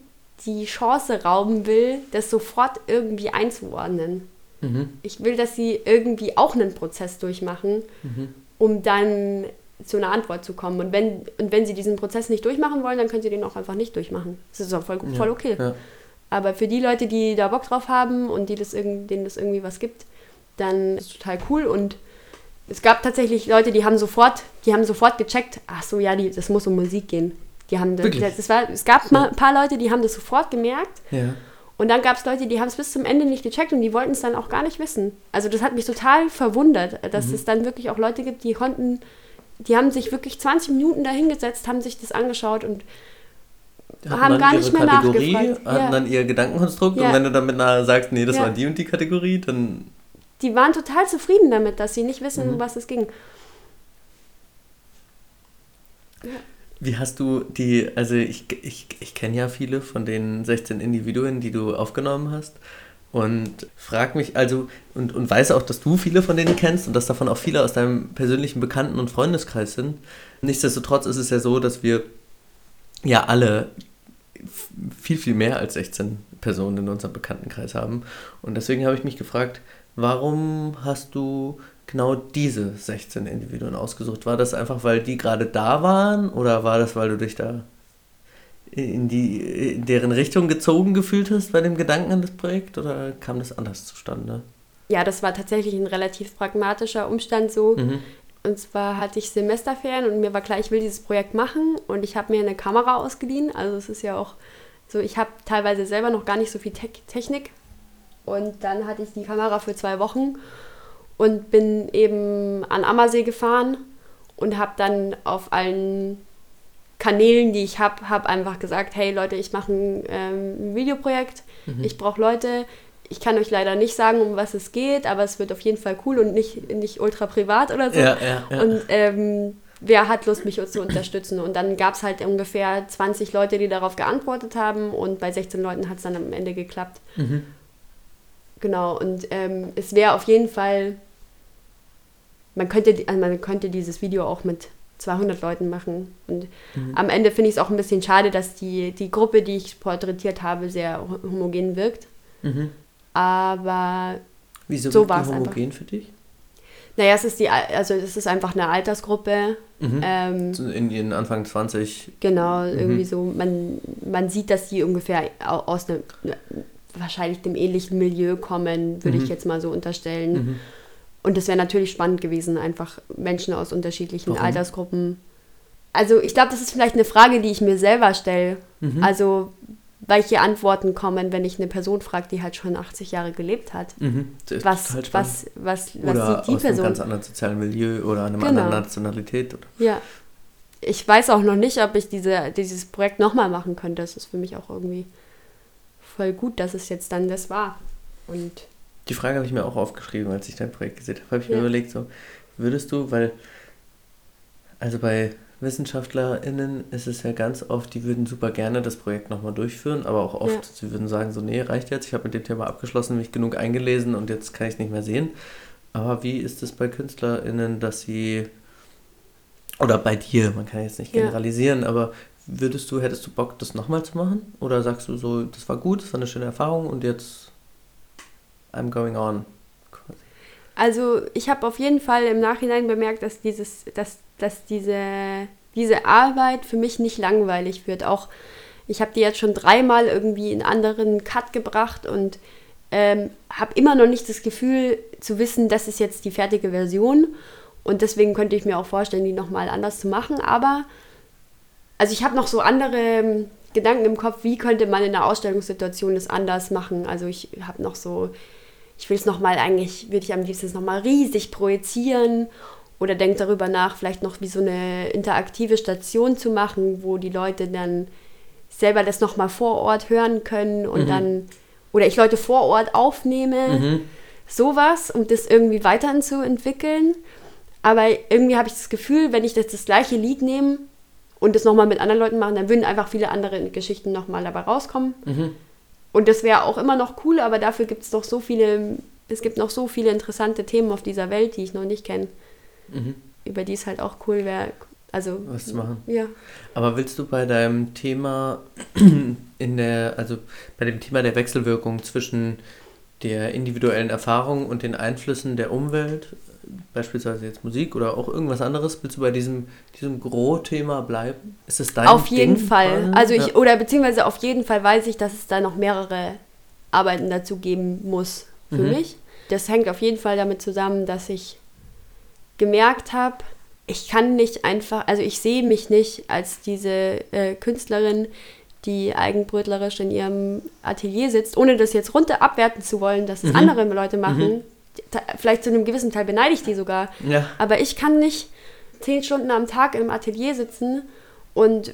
die Chance rauben will, das sofort irgendwie einzuordnen. Mhm. Ich will, dass sie irgendwie auch einen Prozess durchmachen, mhm. um dann zu einer Antwort zu kommen. Und wenn, und wenn sie diesen Prozess nicht durchmachen wollen, dann können sie den auch einfach nicht durchmachen. Das ist auch voll, voll okay. Ja. Aber für die Leute, die da Bock drauf haben und die das denen das irgendwie was gibt, dann ist es total cool. Und es gab tatsächlich Leute, die haben sofort, die haben sofort gecheckt, ach so, ja, die, das muss um Musik gehen. Die haben das, das war, es gab mal ein paar Leute, die haben das sofort gemerkt. Ja. Und dann gab es Leute, die haben es bis zum Ende nicht gecheckt und die wollten es dann auch gar nicht wissen. Also das hat mich total verwundert, dass mhm. es dann wirklich auch Leute gibt, die konnten, die haben sich wirklich 20 Minuten dahingesetzt, haben sich das angeschaut und hatten haben gar nicht mehr Kategorie, nachgefragt. Hatten ja. dann ihr Gedankenkonstrukt ja. und wenn du dann mit einer sagst, nee, das ja. war die und die Kategorie, dann... Die waren total zufrieden damit, dass sie nicht wissen, mhm. um was es ging. Ja. Wie hast du die, also ich, ich, ich kenne ja viele von den 16 Individuen, die du aufgenommen hast. Und frag mich also und, und weiß auch, dass du viele von denen kennst und dass davon auch viele aus deinem persönlichen Bekannten- und Freundeskreis sind. Nichtsdestotrotz ist es ja so, dass wir ja alle viel, viel mehr als 16 Personen in unserem Bekanntenkreis haben. Und deswegen habe ich mich gefragt, warum hast du genau diese 16 Individuen ausgesucht? War das einfach, weil die gerade da waren oder war das, weil du dich da in, die, in deren Richtung gezogen gefühlt hast bei dem Gedanken an das Projekt oder kam das anders zustande? Ja, das war tatsächlich ein relativ pragmatischer Umstand so. Mhm. Und zwar hatte ich Semesterferien und mir war klar, ich will dieses Projekt machen und ich habe mir eine Kamera ausgeliehen. Also es ist ja auch so, ich habe teilweise selber noch gar nicht so viel Te Technik. Und dann hatte ich die Kamera für zwei Wochen und bin eben an Ammersee gefahren und habe dann auf allen Kanälen, die ich habe, habe einfach gesagt, hey Leute, ich mache ein ähm, Videoprojekt, mhm. ich brauche Leute. Ich kann euch leider nicht sagen, um was es geht, aber es wird auf jeden Fall cool und nicht, nicht ultra privat oder so. Ja, ja, ja. Und ähm, wer hat Lust, mich zu unterstützen? Und dann gab es halt ungefähr 20 Leute, die darauf geantwortet haben und bei 16 Leuten hat es dann am Ende geklappt. Mhm. Genau, und ähm, es wäre auf jeden Fall, man könnte, also man könnte dieses Video auch mit 200 Leuten machen. Und Mhm. am Ende finde ich es auch ein bisschen schade, dass die, die Gruppe, die ich porträtiert habe, sehr ho- homogen wirkt. Mhm. Aber Wieso So war's einfach. homogen für dich? naja, es ist die, Al- also es ist einfach eine Altersgruppe. Mhm. Ähm, In ihren Anfang 20. genau, irgendwie Mhm. so, man, man sieht, dass die ungefähr au- aus einem wahrscheinlich dem ähnlichen Milieu kommen, würde Mhm. ich jetzt mal so unterstellen. Mhm. Und es wäre natürlich spannend gewesen, einfach Menschen aus unterschiedlichen Warum? Altersgruppen. Also ich glaube, das ist vielleicht eine Frage, die ich mir selber stelle. Mhm. Also welche Antworten kommen, wenn ich eine Person frage, die halt schon 80 Jahre gelebt hat. Mhm. Das Was, was, was, was oder sieht die aus einem Person? ganz anderen sozialen Milieu oder einer Genau. anderen Nationalität. Oder? Ja. Ich weiß auch noch nicht, ob ich diese, dieses Projekt nochmal machen könnte. Das ist für mich auch irgendwie voll gut, dass es jetzt dann das war. Und Die Frage habe ich mir auch aufgeschrieben, als ich dein Projekt gesehen habe. Habe ich mir Ja. überlegt, so, würdest du, weil, also bei WissenschaftlerInnen ist es ja ganz oft, die würden super gerne das Projekt nochmal durchführen, aber auch oft, Ja. sie würden sagen, so, nee, reicht jetzt, ich habe mit dem Thema abgeschlossen, mich genug eingelesen und jetzt kann ich es nicht mehr sehen. Aber wie ist es bei KünstlerInnen, dass sie, oder bei dir, man kann jetzt nicht Ja. generalisieren, aber würdest du, hättest du Bock, das nochmal zu machen? Oder sagst du so, das war gut, das war eine schöne Erfahrung und jetzt I'm going on? Also ich habe auf jeden Fall im Nachhinein bemerkt, dass dieses, dass, dass diese, diese Arbeit für mich nicht langweilig wird. Auch ich habe die jetzt schon dreimal irgendwie in anderen Cut gebracht und ähm, habe immer noch nicht das Gefühl zu wissen, das ist jetzt die fertige Version. Und deswegen könnte ich mir auch vorstellen, die nochmal anders zu machen. Aber also ich habe noch so andere ähm, Gedanken im Kopf, wie könnte man in einer Ausstellungssituation das anders machen. Also ich habe noch so, ich will es nochmal eigentlich, würde ich am liebsten nochmal riesig projizieren oder denke darüber nach, vielleicht noch wie so eine interaktive Station zu machen, wo die Leute dann selber das nochmal vor Ort hören können und Mhm. dann, oder ich Leute vor Ort aufnehme Mhm. sowas, um das irgendwie weiterzuentwickeln. Aber irgendwie habe ich das Gefühl, wenn ich das, das gleiche Lied nehme und das nochmal mit anderen Leuten machen, dann würden einfach viele andere Geschichten nochmal dabei rauskommen. Mhm. Und das wäre auch immer noch cool, aber dafür gibt es noch so viele, es gibt noch so viele interessante Themen auf dieser Welt, die ich noch nicht kenne, Mhm. über die es halt auch cool wäre. Also, Was zu machen. ja. Aber willst du bei deinem Thema *clears throat* in der, also bei dem Thema der Wechselwirkung zwischen der individuellen Erfahrung und den Einflüssen der Umwelt, beispielsweise jetzt Musik oder auch irgendwas anderes, willst du bei diesem, diesem Gros-Thema bleiben? Ist es dein Auf jeden Ding Fall. quasi? Also ich, ja. oder beziehungsweise auf jeden Fall weiß ich, dass es da noch mehrere Arbeiten dazu geben muss für Mhm. mich. Das hängt auf jeden Fall damit zusammen, dass ich gemerkt habe, ich kann nicht einfach, also ich sehe mich nicht als diese äh, Künstlerin, die eigenbrötlerisch in ihrem Atelier sitzt, ohne das jetzt runter abwerten zu wollen, dass es Mhm. andere Leute machen. Ta- Vielleicht zu einem gewissen Teil beneide ich die sogar. Ja. Aber ich kann nicht zehn Stunden am Tag im Atelier sitzen und äh,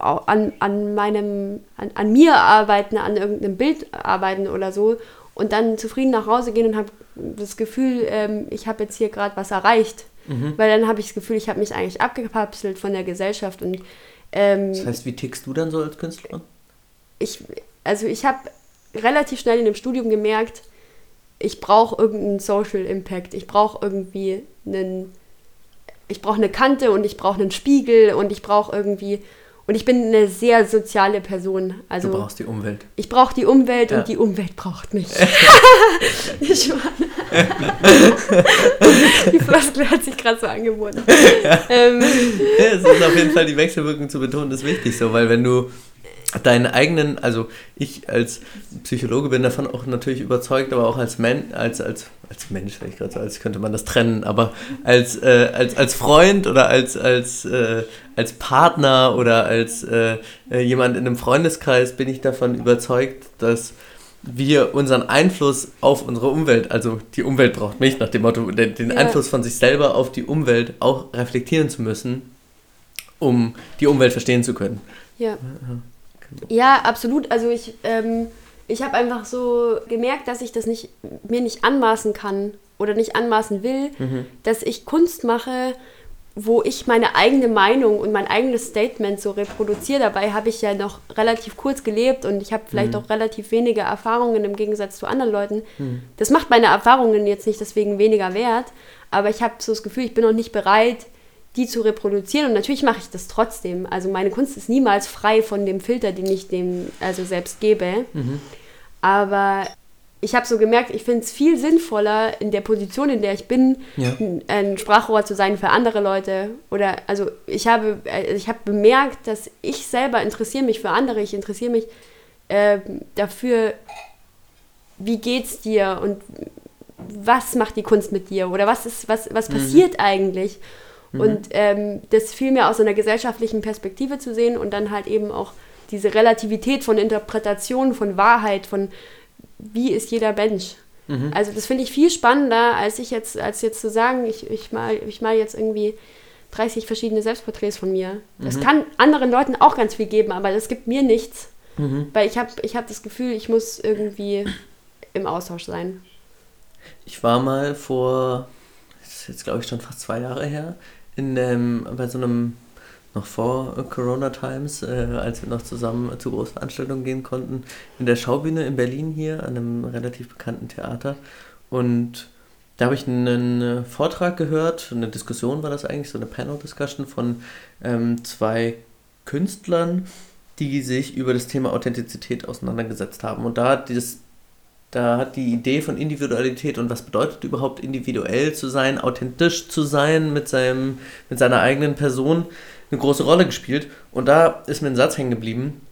an, an meinem, an, an mir arbeiten, an irgendeinem Bild arbeiten oder so und dann zufrieden nach Hause gehen und habe das Gefühl, ähm, ich habe jetzt hier gerade was erreicht. Mhm. Weil dann habe ich das Gefühl, ich habe mich eigentlich abgekapselt von der Gesellschaft und ähm, Das heißt, wie tickst du dann so als Künstlerin? ich, also ich habe relativ schnell in dem Studium gemerkt, ich brauche irgendeinen Social Impact. Ich brauche irgendwie einen, ich brauche eine Kante und ich brauche einen Spiegel und ich brauche irgendwie, und ich bin eine sehr soziale Person. Also du brauchst die Umwelt. ich brauche die Umwelt Ja. und die Umwelt braucht mich. *laughs* ich meine, *laughs* die Floskel hat sich gerade so angeboten. ähm, Ja, es ist auf jeden Fall die Wechselwirkung zu betonen, ist wichtig so, weil wenn du deinen eigenen, also ich als Psychologe bin davon auch natürlich überzeugt, aber auch als Men, als, als, als Mensch, ich gerade so, als könnte man das trennen, aber als, äh, als, als Freund oder als, als, äh, als Partner oder als äh, äh, jemand in einem Freundeskreis bin ich davon überzeugt, dass wir unseren Einfluss auf unsere Umwelt, also die Umwelt braucht mich, nach dem Motto, den, den Ja. Einfluss von sich selber auf die Umwelt auch reflektieren zu müssen, um die Umwelt verstehen zu können. Ja. Ja, absolut. Also ich, ähm, ich habe einfach so gemerkt, dass ich das nicht, mir nicht anmaßen kann oder nicht anmaßen will, dass ich Kunst mache, wo ich meine eigene Meinung und mein eigenes Statement so reproduziere. Dabei habe ich ja noch relativ kurz gelebt und ich habe vielleicht mhm. auch relativ wenige Erfahrungen im Gegensatz zu anderen Leuten. Mhm. Das macht meine Erfahrungen jetzt nicht deswegen weniger wert, aber ich habe so das Gefühl, ich bin noch nicht bereit, die zu reproduzieren und natürlich mache ich das trotzdem. Also meine Kunst ist niemals frei von dem Filter, den ich dem also selbst gebe. Mhm. Aber ich habe so gemerkt, ich finde es viel sinnvoller, in der Position, in der ich bin, ja. ein Sprachrohr zu sein für andere Leute. Oder also ich habe, äh, ich habe bemerkt, dass ich selber interessiere mich für andere, ich interessiere mich äh, dafür, wie geht's dir und was macht die Kunst mit dir oder was ist, was, was mhm. passiert eigentlich? Mhm. Und ähm, das fiel mir aus einer gesellschaftlichen Perspektive zu sehen und dann halt eben auch diese Relativität von Interpretation, von Wahrheit, von wie ist jeder Mensch. Mhm. Also das finde ich viel spannender, als ich jetzt, als jetzt zu sagen, ich, ich mal, ich mal jetzt irgendwie 30 verschiedene Selbstporträts von mir. Das mhm. kann anderen Leuten auch ganz viel geben, aber das gibt mir nichts. Mhm. Weil ich habe ich hab das Gefühl, ich muss irgendwie im Austausch sein. Ich war mal vor, das ist jetzt glaube ich schon fast zwei Jahre her, in ähm, bei so einem noch vor Corona Times, äh, als wir noch zusammen zu Großveranstaltungen gehen konnten, in der Schaubühne in Berlin hier, an einem relativ bekannten Theater. Und da habe ich einen Vortrag gehört, eine Diskussion war das eigentlich, so eine Panel-Discussion von ähm, zwei Künstlern, die sich über das Thema Authentizität auseinandergesetzt haben. Und da hat dieses da hat die Idee von Individualität und was bedeutet überhaupt individuell zu sein, authentisch zu sein mit, seinem, mit seiner eigenen Person eine große Rolle gespielt. Und da ist mir ein Satz hängen geblieben,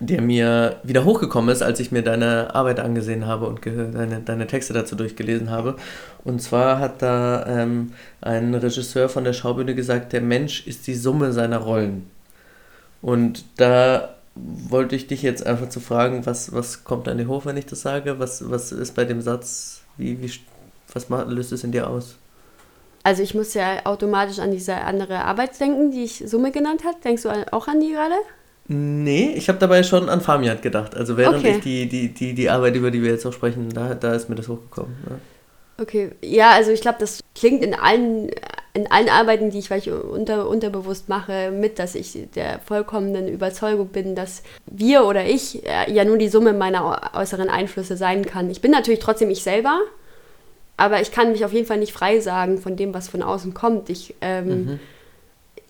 der mir wieder hochgekommen ist, als ich mir deine Arbeit angesehen habe und deine, deine Texte dazu durchgelesen habe. Und zwar hat da ähm, ein Regisseur von der Schaubühne gesagt, der Mensch ist die Summe seiner Rollen. Und da wollte ich dich jetzt einfach zu fragen, was, was kommt an dir hoch, wenn ich das sage? Was, was ist bei dem Satz, wie, wie, was löst es in dir aus? Also ich muss ja automatisch an diese andere Arbeit denken, die ich Summe genannt habe. Denkst du auch an die gerade? Nee, ich habe dabei schon an Farmiat gedacht. Also während okay. ich die, die, die, die Arbeit, über die wir jetzt auch sprechen, da, da ist mir das hochgekommen. Ja. Okay, ja, also ich glaube, das klingt in allen, in allen Arbeiten, die ich vielleicht unter, unterbewusst mache, mit, dass ich der vollkommenen Überzeugung bin, dass wir oder ich äh, ja nur die Summe meiner äußeren Einflüsse sein kann. Ich bin natürlich trotzdem ich selber, aber ich kann mich auf jeden Fall nicht frei sagen von dem, was von außen kommt. Ich, ähm, mhm.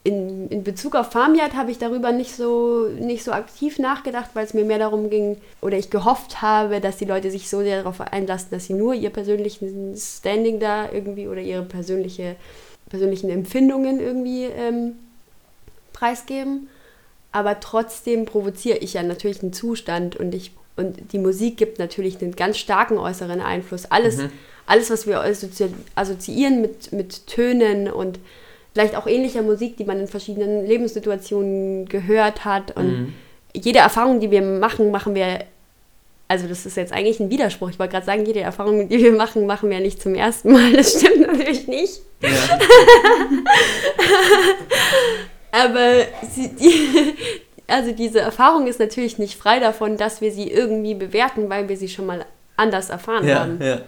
in, in Bezug auf Farmyard habe ich darüber nicht so, nicht so aktiv nachgedacht, weil es mir mehr darum ging, oder ich gehofft habe, dass die Leute sich so sehr darauf einlassen, dass sie nur ihr persönlichen Standing da irgendwie oder ihre persönliche, persönlichen Empfindungen irgendwie ähm, preisgeben. Aber trotzdem provoziere ich ja natürlich einen Zustand und ich und die Musik gibt natürlich einen ganz starken äußeren Einfluss. Alles, mhm alles, was wir assoziieren mit, mit Tönen und vielleicht auch ähnlicher Musik, die man in verschiedenen Lebenssituationen gehört hat. Und mhm. jede Erfahrung, die wir machen, machen wir, also das ist jetzt eigentlich ein Widerspruch. Ich wollte gerade sagen, jede Erfahrung, die wir machen, machen wir nicht zum ersten Mal. Das stimmt natürlich nicht. Ja. *laughs* Aber sie, die, also diese Erfahrung ist natürlich nicht frei davon, dass wir sie irgendwie bewerten, weil wir sie schon mal anders erfahren ja, haben. Ja.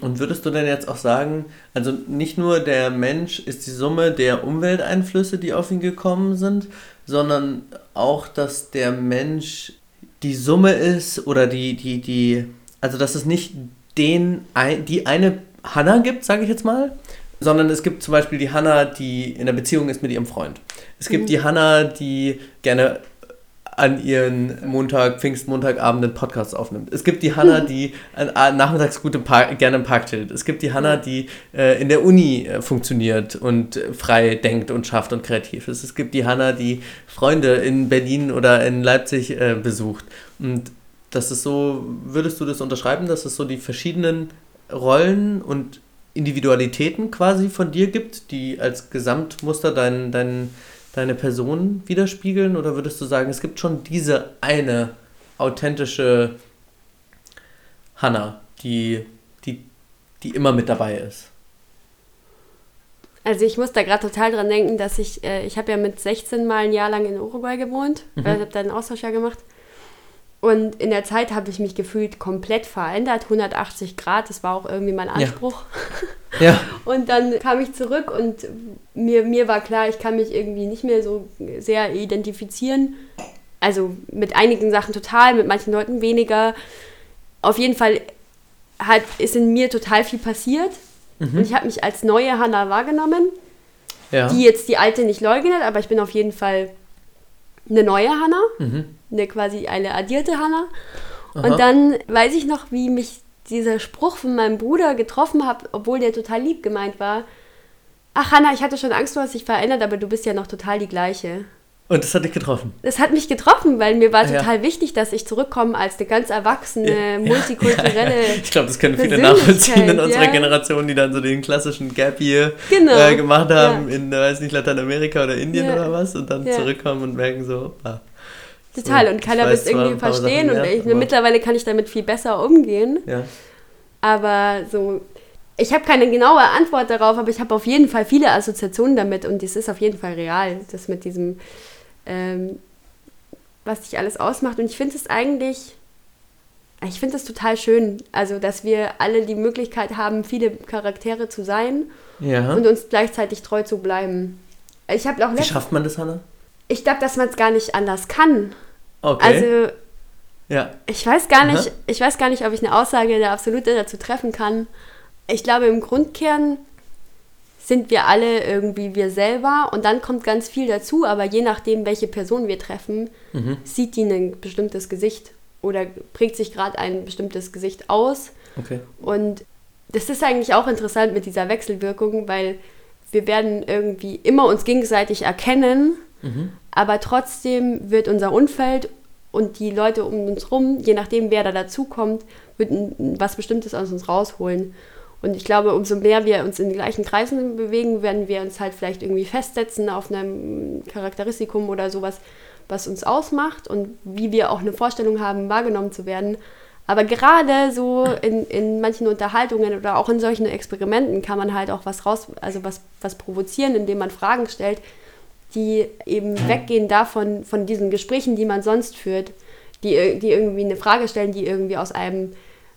Und würdest du denn jetzt auch sagen, also nicht nur der Mensch ist die Summe der Umwelteinflüsse, die auf ihn gekommen sind, sondern auch, dass der Mensch die Summe ist oder die, die, die, also dass es nicht den, die eine Hanna gibt, sage ich jetzt mal, sondern es gibt zum Beispiel die Hanna, die in der Beziehung ist mit ihrem Freund. Es gibt mhm. die Hanna, die gerne an ihren Montag, Pfingstmontagabend einen Podcast aufnimmt. Es gibt die Hanna, die an, nachmittags gut im Park, gerne im Park chillt. Es gibt die Hanna, die äh, in der Uni äh, funktioniert und äh, frei denkt und schafft und kreativ ist. Es gibt die Hanna, die Freunde in Berlin oder in Leipzig äh, besucht. Und das ist so, würdest du das unterschreiben, dass es so die verschiedenen Rollen und Individualitäten quasi von dir gibt, die als Gesamtmuster deinen dein deine Person widerspiegeln oder würdest du sagen, es gibt schon diese eine authentische Hannah, die, die, die immer mit dabei ist? Also ich muss da gerade total dran denken, dass ich, äh, ich habe ja mit 16 mal ein Jahr lang in Uruguay gewohnt, mhm. weil ich habe da einen Austauschjahr gemacht. Und in der Zeit habe ich mich gefühlt komplett verändert, 180 Grad, das war auch irgendwie mein Anspruch. *laughs* Ja. *laughs* Und dann kam ich zurück und mir, mir war klar, ich kann mich irgendwie nicht mehr so sehr identifizieren. Also mit einigen Sachen total, mit manchen Leuten weniger. Auf jeden Fall hat, ist in mir total viel passiert. Und ich habe mich als neue Hannah wahrgenommen, Ja. die jetzt die alte nicht leugnet, aber ich bin auf jeden Fall eine neue Hannah, Mhm. eine quasi eine addierte Hannah. Aha. Und dann weiß ich noch, wie mich dieser Spruch von meinem Bruder getroffen hat, obwohl der total lieb gemeint war. Ach, Hannah, ich hatte schon Angst, du hast dich verändert, aber du bist ja noch total die gleiche. Und das hat dich getroffen. Das hat mich getroffen, weil mir war Ja. total wichtig, dass ich zurückkomme als eine ganz erwachsene, multikulturelle. Ich glaube, das können viele nachvollziehen in unserer ja. Generation, die dann so den klassischen Gap Year Genau, äh, gemacht haben ja. in, äh, weiß nicht, Lateinamerika oder Indien Ja. oder was und dann Ja. zurückkommen und merken so, ah, Total, so, und keiner wird es irgendwie verstehen. Sachen und ich, mittlerweile kann ich damit viel besser umgehen. ja. Aber so, ich habe keine genaue Antwort darauf, aber ich habe auf jeden Fall viele Assoziationen damit und das ist auf jeden Fall real, das mit diesem, ähm, was dich alles ausmacht. Und ich finde es eigentlich, ich finde es total schön, also dass wir alle die Möglichkeit haben, viele Charaktere zu sein Ja. und uns gleichzeitig treu zu bleiben. Ich habe auch Wie schafft man das, Hannah? ich glaube, dass man es gar nicht anders kann. Okay. Also ja. ich weiß gar nicht, Aha. ich weiß gar nicht, ob ich eine Aussage der Absolute dazu treffen kann. Ich glaube, im Grundkern sind wir alle irgendwie wir selber und dann kommt ganz viel dazu, aber je nachdem, welche Person wir treffen, Mhm. sieht die ein bestimmtes Gesicht oder prägt sich gerade ein bestimmtes Gesicht aus. Okay. Und das ist eigentlich auch interessant mit dieser Wechselwirkung, weil wir werden irgendwie immer uns gegenseitig erkennen, Mhm. Aber trotzdem wird unser Umfeld und die Leute um uns rum, je nachdem wer da dazukommt, wird was Bestimmtes aus uns rausholen. Und ich glaube, umso mehr wir uns in den gleichen Kreisen bewegen, werden wir uns halt vielleicht irgendwie festsetzen auf einem Charakteristikum oder sowas, was uns ausmacht und wie wir auch eine Vorstellung haben, wahrgenommen zu werden. Aber gerade so in, in manchen Unterhaltungen oder auch in solchen Experimenten kann man halt auch was raus, also was, was provozieren, indem man Fragen stellt, die eben weggehen davon, von diesen Gesprächen, die man sonst führt, die, die irgendwie eine Frage stellen, die irgendwie aus einem,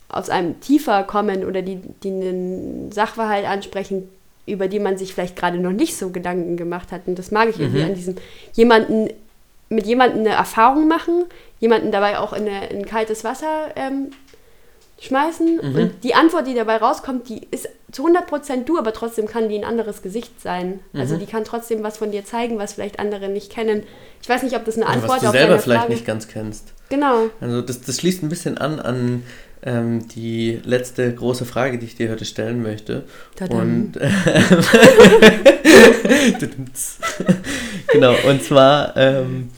aus einem tiefer kommen oder die, die einen Sachverhalt ansprechen, über die man sich vielleicht gerade noch nicht so Gedanken gemacht hat. Und das mag ich irgendwie Mhm. an diesem jemanden mit jemandem eine Erfahrung machen, jemanden dabei auch in, eine, in kaltes Wasser ähm, schmeißen Mhm. und die Antwort, die dabei rauskommt, die ist zu 100% du, aber trotzdem kann die ein anderes Gesicht sein. Also Mhm. die kann trotzdem was von dir zeigen, was vielleicht andere nicht kennen. Ich weiß nicht, ob das eine Oder Antwort was du auf selber vielleicht Frage nicht ganz kennst. Genau. Also das, das schließt ein bisschen an an ähm, die letzte große Frage, die ich dir heute stellen möchte. Tadam. Und *laughs* *laughs* genau, und zwar ähm,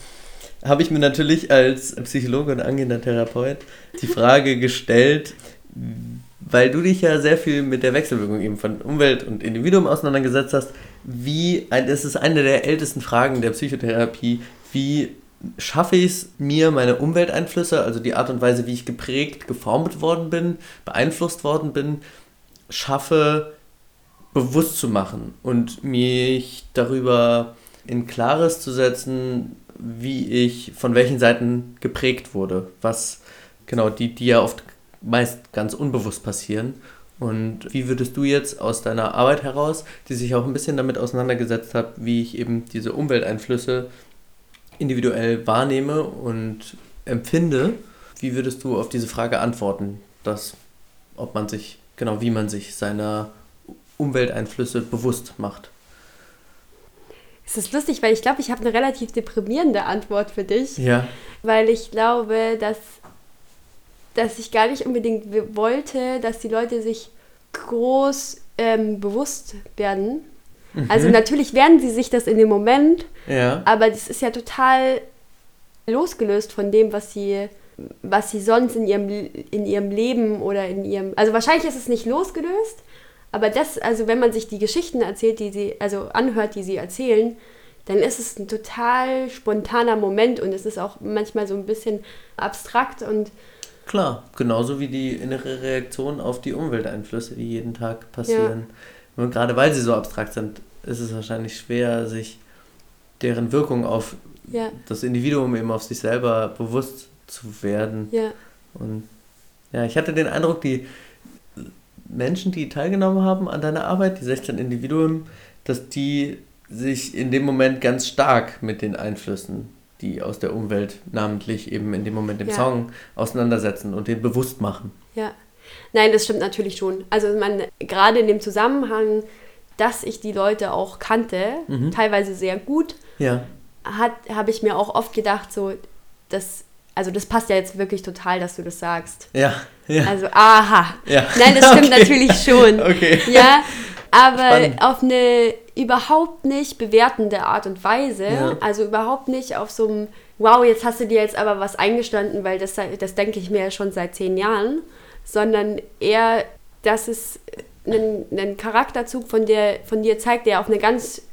habe ich mir natürlich als Psychologe und angehender Therapeut die Frage *laughs* gestellt, weil du dich ja sehr viel mit der Wechselwirkung eben von Umwelt und Individuum auseinandergesetzt hast, wie, das ist eine der ältesten Fragen der Psychotherapie, wie schaffe ich es mir, meine Umwelteinflüsse, also die Art und Weise, wie ich geprägt, geformt worden bin, beeinflusst worden bin, schaffe bewusst zu machen und mich darüber in Klares zu setzen, wie ich von welchen Seiten geprägt wurde, was genau die, die ja oft meist ganz unbewusst passieren. Und wie würdest du jetzt aus deiner Arbeit heraus, die sich auch ein bisschen damit auseinandergesetzt hat, wie ich eben diese Umwelteinflüsse individuell wahrnehme und empfinde, wie würdest du auf diese Frage antworten, dass ob man sich genau wie man sich seiner Umwelteinflüsse bewusst macht? Es ist lustig, weil ich glaube, ich habe eine relativ deprimierende Antwort für dich. Ja. weil ich glaube, dass, dass ich gar nicht unbedingt wollte, dass die Leute sich groß ähm, bewusst werden. Also Mhm. natürlich werden sie sich das in dem Moment, Ja. aber das ist ja total losgelöst von dem, was sie, was sie sonst in ihrem, in ihrem Leben oder in ihrem. Also wahrscheinlich ist es nicht losgelöst, aber das, also wenn man sich die Geschichten erzählt, die sie, also anhört, die sie erzählen, dann ist es ein total spontaner Moment und es ist auch manchmal so ein bisschen abstrakt und Klar, genauso wie die innere Reaktion auf die Umwelteinflüsse, die jeden Tag passieren. Und gerade weil sie so abstrakt sind, ist es wahrscheinlich schwer, sich deren Wirkung auf ja, das Individuum eben auf sich selber bewusst zu werden. ja, Und ja, ich hatte den Eindruck, die Menschen, die teilgenommen haben an deiner Arbeit, die 16 Individuen, dass die sich in dem Moment ganz stark mit den Einflüssen, die aus der Umwelt, namentlich eben in dem Moment im Ja. Song, auseinandersetzen und den bewusst machen. Ja. Nein, das stimmt natürlich schon. Also man, gerade in dem Zusammenhang, dass ich die Leute auch kannte, Mhm. teilweise sehr gut, Ja, hat habe ich mir auch oft gedacht, so, das, also das passt ja jetzt wirklich total, dass du das sagst. ja, ja. Also, aha. ja. Nein, das stimmt *laughs* Okay. natürlich schon. Okay. Ja, aber Spannend. auf eine überhaupt nicht bewertende Art und Weise. Ja. Also überhaupt nicht auf so einem, wow, jetzt hast du dir jetzt aber was eingestanden, weil das, das denke ich mir ja schon seit zehn Jahren, sondern eher, dass es einen, einen Charakterzug von dir, von dir zeigt, der auf eine ganz,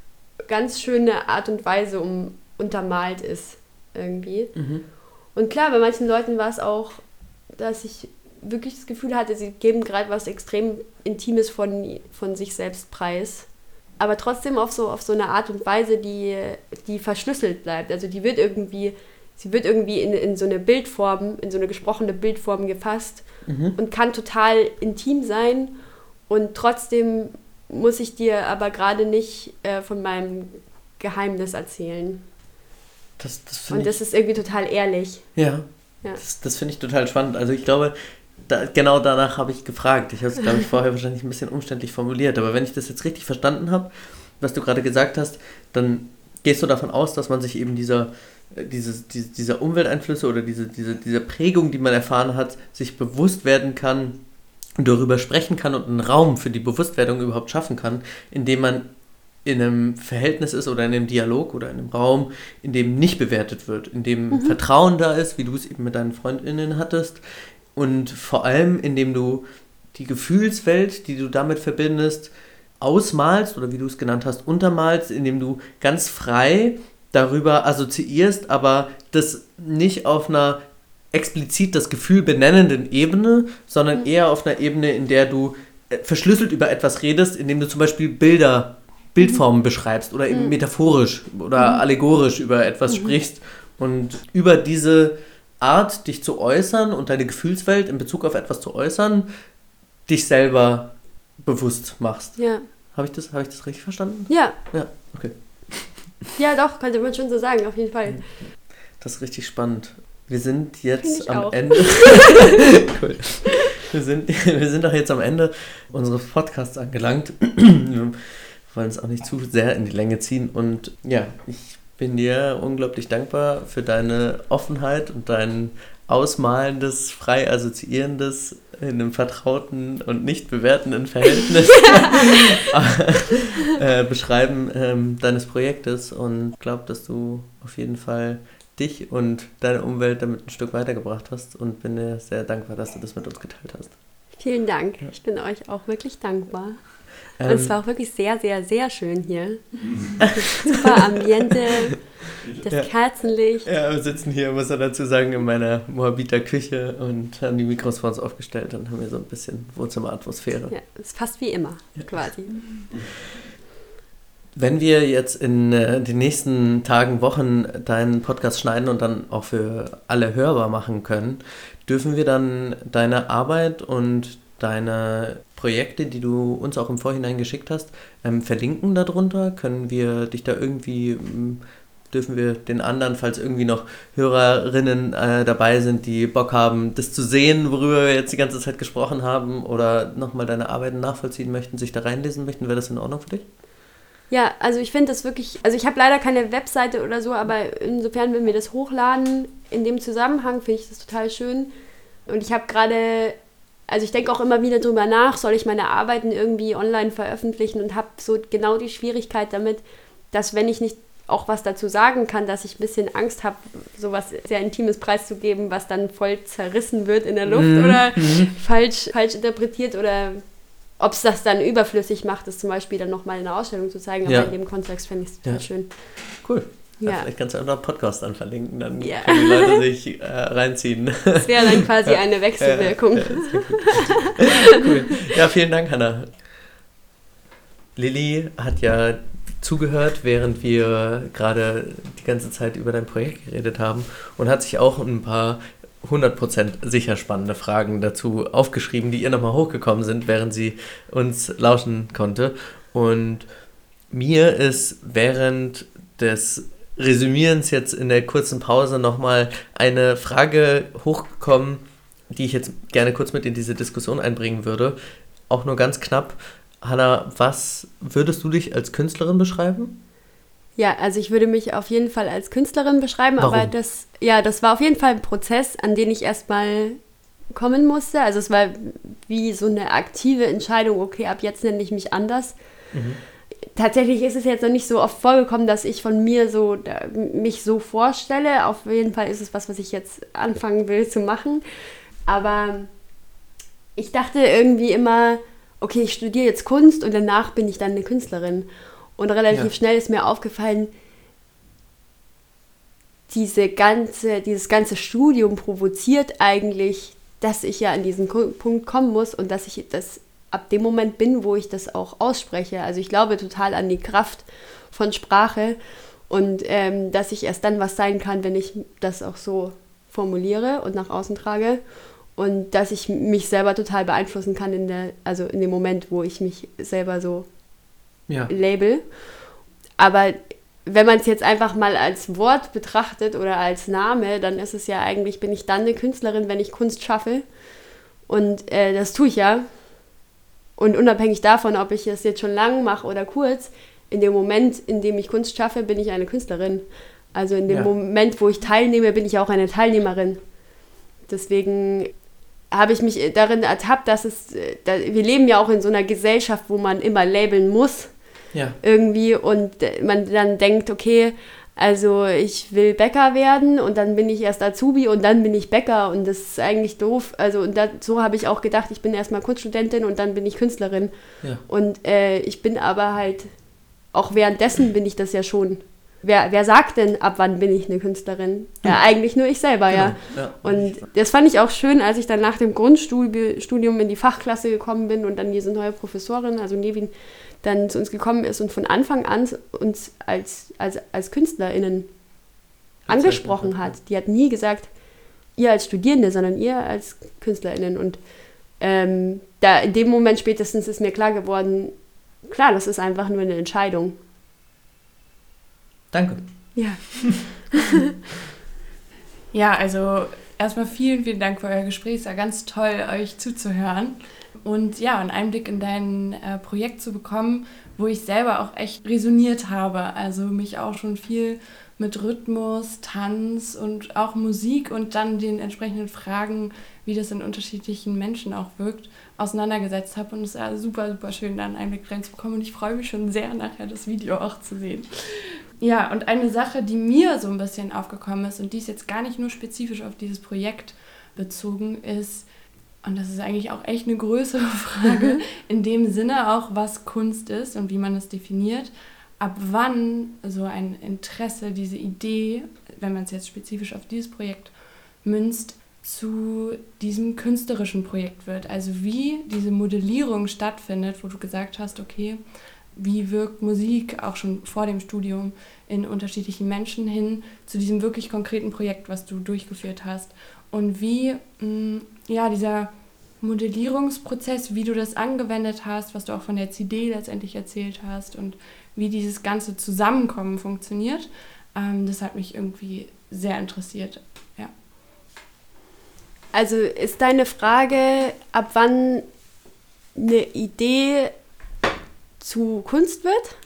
ganz schöne Art und Weise um, untermalt ist. Irgendwie. Mhm. Und klar, bei manchen Leuten war es auch, dass ich wirklich das Gefühl hatte, sie geben gerade was extrem Intimes von, von sich selbst preis. Aber trotzdem auf so, auf so eine Art und Weise, die, die verschlüsselt bleibt. Also die wird irgendwie, sie wird irgendwie in, in so eine Bildform, in so eine gesprochene Bildform gefasst Mhm. und kann total intim sein. Und trotzdem muss ich dir aber gerade nicht äh, von meinem Geheimnis erzählen. Das, das Und ich, das ist irgendwie total ehrlich. ja, Ja. das, das finde ich total spannend. Also ich glaube, da, genau danach habe ich gefragt. Ich habe es, glaube ich, *laughs* vorher wahrscheinlich ein bisschen umständlich formuliert. Aber wenn ich das jetzt richtig verstanden habe, was du gerade gesagt hast, dann gehst du davon aus, dass man sich eben dieser, äh, dieses, diese, dieser Umwelteinflüsse oder diese, diese, dieser Prägung, die man erfahren hat, sich bewusst werden kann darüber sprechen kann und einen Raum für die Bewusstwerdung überhaupt schaffen kann, indem man in einem Verhältnis ist oder in einem Dialog oder in einem Raum, in dem nicht bewertet wird, in dem Vertrauen da ist, wie du es eben mit deinen Freundinnen hattest. Und vor allem in dem du die Gefühlswelt, die du damit verbindest, ausmalst oder wie du es genannt hast, untermalst, indem du ganz frei darüber assoziierst, aber das nicht auf einer explizit das Gefühl benennenden Ebene, sondern eher auf einer Ebene, in der du äh, verschlüsselt über etwas redest, indem du zum Beispiel Bilder, Bildformen beschreibst oder eben metaphorisch oder allegorisch über etwas sprichst und über diese Art, dich zu äußern und deine Gefühlswelt in Bezug auf etwas zu äußern, dich selber bewusst machst. Ja. Habe ich, das, hab ich das richtig verstanden? Ja, Ja, okay. *laughs* ja doch, könnte man schon so sagen, auf jeden Fall. Das ist richtig spannend. Wir sind jetzt am auch. Ende. *laughs* cool. Wir sind, *laughs* wir sind auch jetzt am Ende unseres Podcasts angelangt. Wollen es auch nicht zu sehr in die Länge ziehen. Und ja, ich bin dir unglaublich dankbar für deine Offenheit und dein ausmalendes, frei assoziierendes, in einem vertrauten und nicht bewertenden Verhältnis *laughs* *laughs* äh, Beschreiben ähm, deines Projektes und glaube, dass du auf jeden Fall dich und deine Umwelt damit ein Stück weitergebracht hast und bin dir sehr dankbar, dass du das mit uns geteilt hast. Vielen Dank. Ich bin euch auch wirklich dankbar. Und Ähm, es war auch wirklich sehr, sehr, sehr schön hier. Super Ambiente, *laughs* das Ja. Kerzenlicht. ja, wir sitzen hier, muss er dazu sagen, in meiner Moabiter Küche und haben die Mikros vor uns aufgestellt und haben hier so ein bisschen Wohnzimmeratmosphäre. Ja, es ist fast wie immer, quasi. Wenn wir jetzt in äh, den nächsten Tagen, Wochen deinen Podcast schneiden und dann auch für alle hörbar machen können, dürfen wir dann deine Arbeit und deine Projekte, die du uns auch im Vorhinein geschickt hast, ähm, verlinken darunter? Können wir dich da irgendwie, ähm, dürfen wir den anderen, falls irgendwie noch Hörerinnen äh, dabei sind, die Bock haben, das zu sehen, worüber wir jetzt die ganze Zeit gesprochen haben oder nochmal deine Arbeiten nachvollziehen möchten, sich da reinlesen möchten, wäre das in Ordnung für dich? Ja, also ich finde das wirklich, also ich habe leider keine Webseite oder so, aber insofern, wenn wir das hochladen, in dem Zusammenhang finde ich das total schön. Und ich habe gerade, also ich denke auch immer wieder drüber nach, soll ich meine Arbeiten irgendwie online veröffentlichen und habe so genau die Schwierigkeit damit, dass wenn ich nicht auch was dazu sagen kann, dass ich ein bisschen Angst habe, sowas sehr Intimes preiszugeben, was dann voll zerrissen wird in der Luft Mhm, oder falsch, falsch interpretiert oder ob es das dann überflüssig macht, das zum Beispiel dann nochmal in der Ausstellung zu zeigen. Ja. Aber in dem Kontext finde ich es total Ja. schön. Cool. Ja. Ja. vielleicht kannst du auch noch einen Podcast dann verlinken, dann Ja. können die Leute sich äh, reinziehen. Das wäre dann quasi *laughs* eine Wechselwirkung. Ja, cool. Ja, vielen Dank, Hanna. Lilly hat ja zugehört, während wir gerade die ganze Zeit über dein Projekt geredet haben und hat sich auch ein paar 100% sicher spannende Fragen dazu aufgeschrieben, die ihr nochmal hochgekommen sind, während sie uns lauschen konnte. Und mir ist während des Resümierens jetzt in der kurzen Pause nochmal eine Frage hochgekommen, die ich jetzt gerne kurz mit in diese Diskussion einbringen würde. Auch nur ganz knapp. Hanna, was würdest du dich als Künstlerin beschreiben? Ja, also ich würde mich auf jeden Fall als Künstlerin beschreiben, Warum? aber das, ja, das war auf jeden Fall ein Prozess, an den ich erstmal kommen musste. Also es war wie so eine aktive Entscheidung, okay, ab jetzt nenne ich mich anders. Mhm. Tatsächlich ist es jetzt noch nicht so oft vorgekommen, dass ich von mir so mich so vorstelle. Auf jeden Fall ist es was, was ich jetzt anfangen will zu machen. Aber ich dachte irgendwie immer, okay, ich studiere jetzt Kunst und danach bin ich dann eine Künstlerin. Und relativ ja. schnell ist mir aufgefallen, diese ganze, dieses ganze Studium provoziert eigentlich, dass ich ja an diesen Punkt kommen muss und dass ich das ab dem Moment bin, wo ich das auch ausspreche. Also ich glaube total an die Kraft von Sprache und ähm, dass ich erst dann was sein kann, wenn ich das auch so formuliere und nach außen trage und dass ich mich selber total beeinflussen kann in der, also in dem Moment, wo ich mich selber so ja. Label. Aber wenn man es jetzt einfach mal als Wort betrachtet oder als Name, dann ist es ja eigentlich, bin ich dann eine Künstlerin, wenn ich Kunst schaffe. Und äh, das tue ich ja. Und unabhängig davon, ob ich es jetzt schon lang mache oder kurz, in dem Moment, in dem ich Kunst schaffe, bin ich eine Künstlerin. Also in dem ja. Moment, wo ich teilnehme, bin ich auch eine Teilnehmerin. Deswegen habe ich mich darin ertappt, dass es, da, wir leben ja auch in so einer Gesellschaft, wo man immer labeln muss ja. irgendwie und man dann denkt, okay, also ich will Bäcker werden und dann bin ich erst Azubi und dann bin ich Bäcker und das ist eigentlich doof. Also und das, so habe ich auch gedacht, ich bin erstmal Kunststudentin und dann bin ich Künstlerin. Ja. Und äh, ich bin aber halt, auch währenddessen bin ich das ja schon. Wer, wer sagt denn, ab wann bin ich eine Künstlerin? Ja, ja eigentlich nur ich selber, genau. ja. ja. Und das fand ich auch schön, als ich dann nach dem Grundstudium in die Fachklasse gekommen bin und dann diese neue Professorin, also Nevin, dann zu uns gekommen ist und von Anfang an uns als, als, als KünstlerInnen angesprochen hat. Die hat nie gesagt, ihr als Studierende, sondern ihr als KünstlerInnen. Und ähm, da in dem Moment spätestens ist mir klar geworden, klar, das ist einfach nur eine Entscheidung. Danke. Ja. *laughs* ja, also erstmal vielen, vielen Dank für euer Gespräch. Es war ganz toll, euch zuzuhören und ja, einen Einblick in dein äh, Projekt zu bekommen, wo ich selber auch echt resoniert habe. Also mich auch schon viel mit Rhythmus, Tanz und auch Musik und dann den entsprechenden Fragen, wie das in unterschiedlichen Menschen auch wirkt, auseinandergesetzt habe. Und es war super, super schön, da einen Einblick reinzubekommen. Und ich freue mich schon sehr, nachher das Video auch zu sehen. Ja, und eine Sache, die mir so ein bisschen aufgekommen ist und die ist jetzt gar nicht nur spezifisch auf dieses Projekt bezogen, ist, und das ist eigentlich auch echt eine größere *laughs* Frage, mhm. in dem Sinne auch, was Kunst ist und wie man es definiert. Ab wann so ein Interesse, diese Idee, wenn man es jetzt spezifisch auf dieses Projekt münzt, zu diesem künstlerischen Projekt wird. Also wie diese Modellierung stattfindet, wo du gesagt hast, okay, wie wirkt Musik auch schon vor dem Studium in unterschiedlichen Menschen hin zu diesem wirklich konkreten Projekt, was du durchgeführt hast. Und wie mh, mm, ja, dieser Modellierungsprozess, wie du das angewendet hast, was du auch von der CD letztendlich erzählt hast und wie dieses ganze Zusammenkommen funktioniert, ähm, das hat mich irgendwie sehr interessiert. Ja. Also ist deine Frage, ab wann eine Idee zu Kunst wird?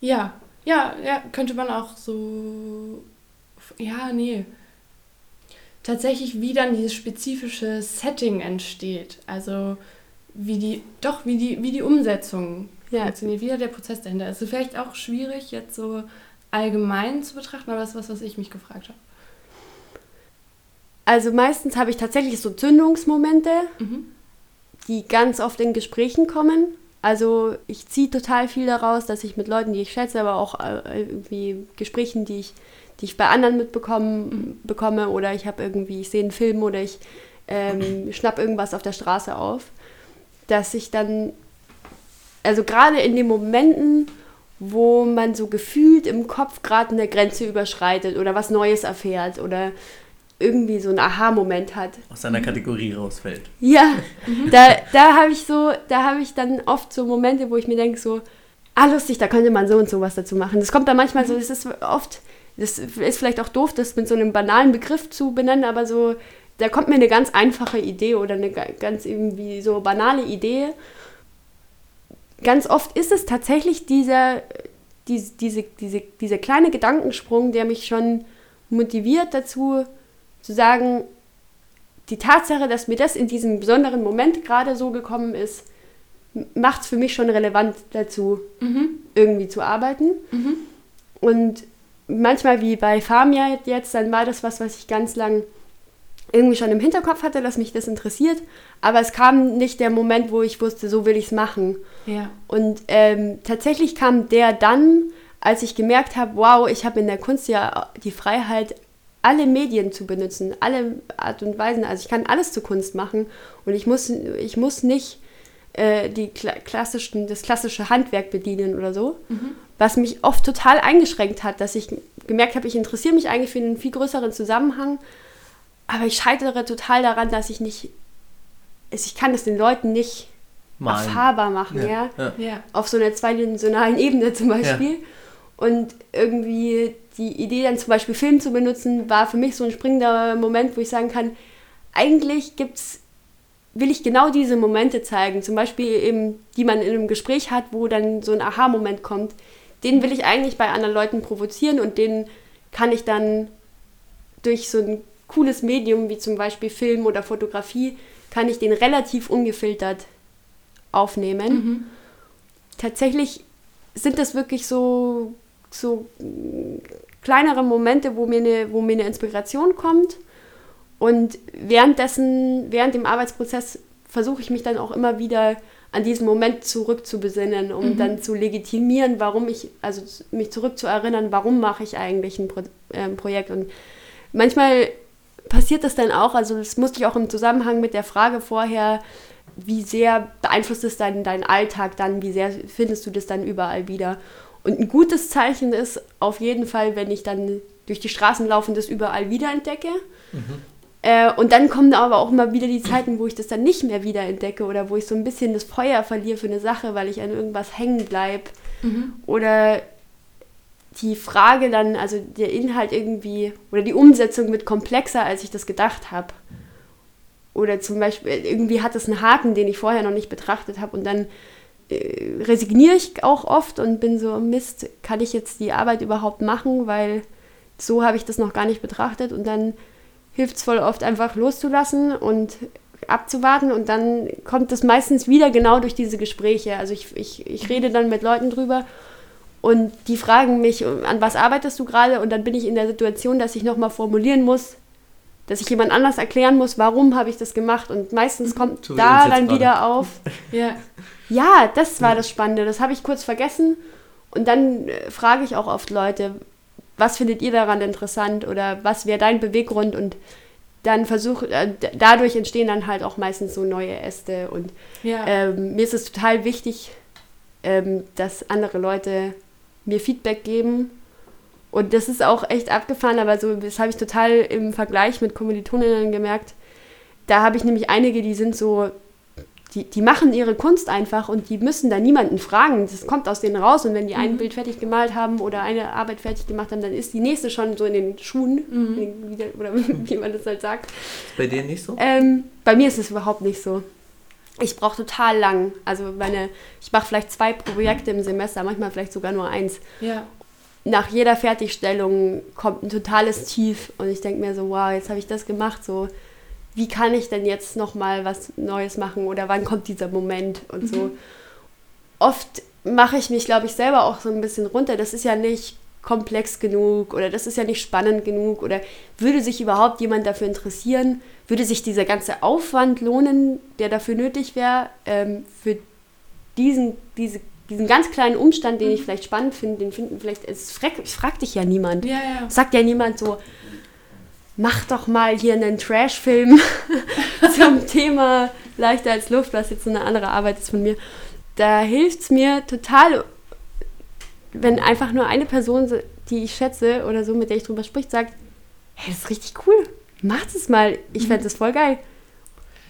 Ja, ja, ja, könnte man auch so. Ja, nee tatsächlich, wie dann dieses spezifische Setting entsteht. Also wie die, doch, wie die, wie die Umsetzung ja. funktioniert, wie der Prozess dahinter ist. Also vielleicht auch schwierig jetzt so allgemein zu betrachten, aber das ist was, was ich mich gefragt habe. Also meistens habe ich tatsächlich so Zündungsmomente, mhm. die ganz oft in Gesprächen kommen. Also ich ziehe total viel daraus, dass ich mit Leuten, die ich schätze, aber auch äh, irgendwie Gesprächen, die ich die ich bei anderen mitbekommen bekomme oder ich habe irgendwie, ich sehe einen Film oder ich ähm, schnapp irgendwas auf der Straße auf, dass ich dann, also gerade in den Momenten, wo man so gefühlt im Kopf gerade eine Grenze überschreitet oder was Neues erfährt oder irgendwie so einen Aha-Moment hat. Aus seiner Kategorie rausfällt. Ja, da, da habe ich so, da habe ich dann oft so Momente, wo ich mir denke, so, ah, lustig, da könnte man so und so was dazu machen. Das kommt dann manchmal so, das ist oft, das ist vielleicht auch doof, das mit so einem banalen Begriff zu benennen, aber so, da kommt mir eine ganz einfache Idee oder eine ganz irgendwie so banale Idee. Ganz oft ist es tatsächlich dieser, diese, diese, diese, dieser kleine Gedankensprung, der mich schon motiviert dazu, zu sagen, die Tatsache, dass mir das in diesem besonderen Moment gerade so gekommen ist, macht es für mich schon relevant dazu, mhm. irgendwie zu arbeiten. Mhm. Und manchmal wie bei Famia jetzt, dann war das was, was ich ganz lang irgendwie schon im Hinterkopf hatte, dass mich das interessiert, aber es kam nicht der Moment, wo ich wusste, so will ich es machen. Ja. Und ähm, tatsächlich kam der dann, als ich gemerkt habe, wow, ich habe in der Kunst ja die Freiheit, alle Medien zu benutzen, alle Art und Weisen. Also ich kann alles zur Kunst machen und ich muss, ich muss nicht äh, die klassischen, das klassische Handwerk bedienen oder so. Mhm. Was mich oft total eingeschränkt hat, dass ich gemerkt habe, ich interessiere mich eigentlich für einen viel größeren Zusammenhang, aber ich scheitere total daran, dass ich nicht, ich kann es den Leuten nicht Malen. erfahrbar machen, ja, ja? ja. Auf so einer zweidimensionalen Ebene zum Beispiel. Ja. Und irgendwie die Idee dann zum Beispiel Film zu benutzen, war für mich so ein springender Moment, wo ich sagen kann, eigentlich gibt's, will ich genau diese Momente zeigen, zum Beispiel eben, die man in einem Gespräch hat, wo dann so ein Aha-Moment kommt, den will ich eigentlich bei anderen Leuten provozieren und den kann ich dann durch so ein cooles Medium wie zum Beispiel Film oder Fotografie, kann ich den relativ ungefiltert aufnehmen. Mhm. Tatsächlich sind das wirklich so so kleinere Momente, wo mir eine, wo mir eine Inspiration kommt. Und währenddessen, während dem Arbeitsprozess versuche ich mich dann auch immer wieder an diesen Moment zurückzubesinnen, um mhm. dann zu legitimieren, warum ich, also mich zurückzuerinnern, warum mache ich eigentlich ein Pro äh, Projekt. Und manchmal passiert das dann auch, also das musste ich auch im Zusammenhang mit der Frage vorher, wie sehr beeinflusst es deinen, deinen Alltag dann, wie sehr findest du das dann überall wieder. Und ein gutes Zeichen ist auf jeden Fall, wenn ich dann durch die Straßen laufe und das überall wiederentdecke. Mhm. Äh, und dann kommen aber auch immer wieder die Zeiten, wo ich das dann nicht mehr wiederentdecke oder wo ich so ein bisschen das Feuer verliere für eine Sache, weil ich an irgendwas hängen bleibe. Mhm. Oder die Frage dann, also der Inhalt irgendwie oder die Umsetzung wird komplexer, als ich das gedacht habe. Oder zum Beispiel, irgendwie hat es einen Haken, den ich vorher noch nicht betrachtet habe und dann äh, resigniere ich auch oft und bin so, Mist, kann ich jetzt die Arbeit überhaupt machen, weil so habe ich das noch gar nicht betrachtet und dann hilft es voll oft einfach loszulassen und abzuwarten und dann kommt das meistens wieder genau durch diese Gespräche. Also ich, ich, ich rede dann mit Leuten drüber und die fragen mich, an was arbeitest du gerade? Und dann bin ich in der Situation, dass ich nochmal formulieren muss, dass ich jemand anders erklären muss, warum habe ich das gemacht. Und meistens kommt so da dann wieder auf. ja. ja, das war das Spannende. Das habe ich kurz vergessen. Und dann äh, frage ich auch oft Leute, was findet ihr daran interessant oder was wäre dein Beweggrund? Und dann versuche, äh, dadurch entstehen dann halt auch meistens so neue Äste. Und ja. ähm, mir ist es total wichtig, ähm, dass andere Leute mir Feedback geben und das ist auch echt abgefahren, aber so, das habe ich total im Vergleich mit Kommilitoninnen gemerkt. Da habe ich nämlich einige, die sind so, die, die machen ihre Kunst einfach und die müssen da niemanden fragen. Das kommt aus denen raus und wenn die ein mhm. Bild fertig gemalt haben oder eine Arbeit fertig gemacht haben, dann ist die nächste schon so in den Schuhen, mhm. oder *laughs* wie man das halt sagt. Ist bei dir nicht so? Ähm, bei mir ist es überhaupt nicht so. Ich brauche total lang. Also meine, ich mache vielleicht zwei Projekte im Semester, manchmal vielleicht sogar nur eins. Ja nach jeder Fertigstellung kommt ein totales Tief und ich denke mir so, wow, jetzt habe ich das gemacht, so wie kann ich denn jetzt noch mal was Neues machen oder wann kommt dieser Moment und mhm. so. Oft mache ich mich, glaube ich, selber auch so ein bisschen runter. Das ist ja nicht komplex genug oder das ist ja nicht spannend genug oder würde sich überhaupt jemand dafür interessieren? Würde sich dieser ganze Aufwand lohnen, der dafür nötig wäre, ähm, für diesen, diese diesen ganz kleinen Umstand, den ich mhm. vielleicht spannend finde, den finden vielleicht, es fragt, fragt dich ja niemand. Ja, ja. Sagt ja niemand so, mach doch mal hier einen Trash-Film *laughs* zum Thema leichter als Luft, was jetzt so eine andere Arbeit ist von mir. Da hilft es mir total, wenn einfach nur eine Person, die ich schätze oder so, mit der ich drüber spricht, sagt, hey, das ist richtig cool. macht es mal, ich fände das voll geil.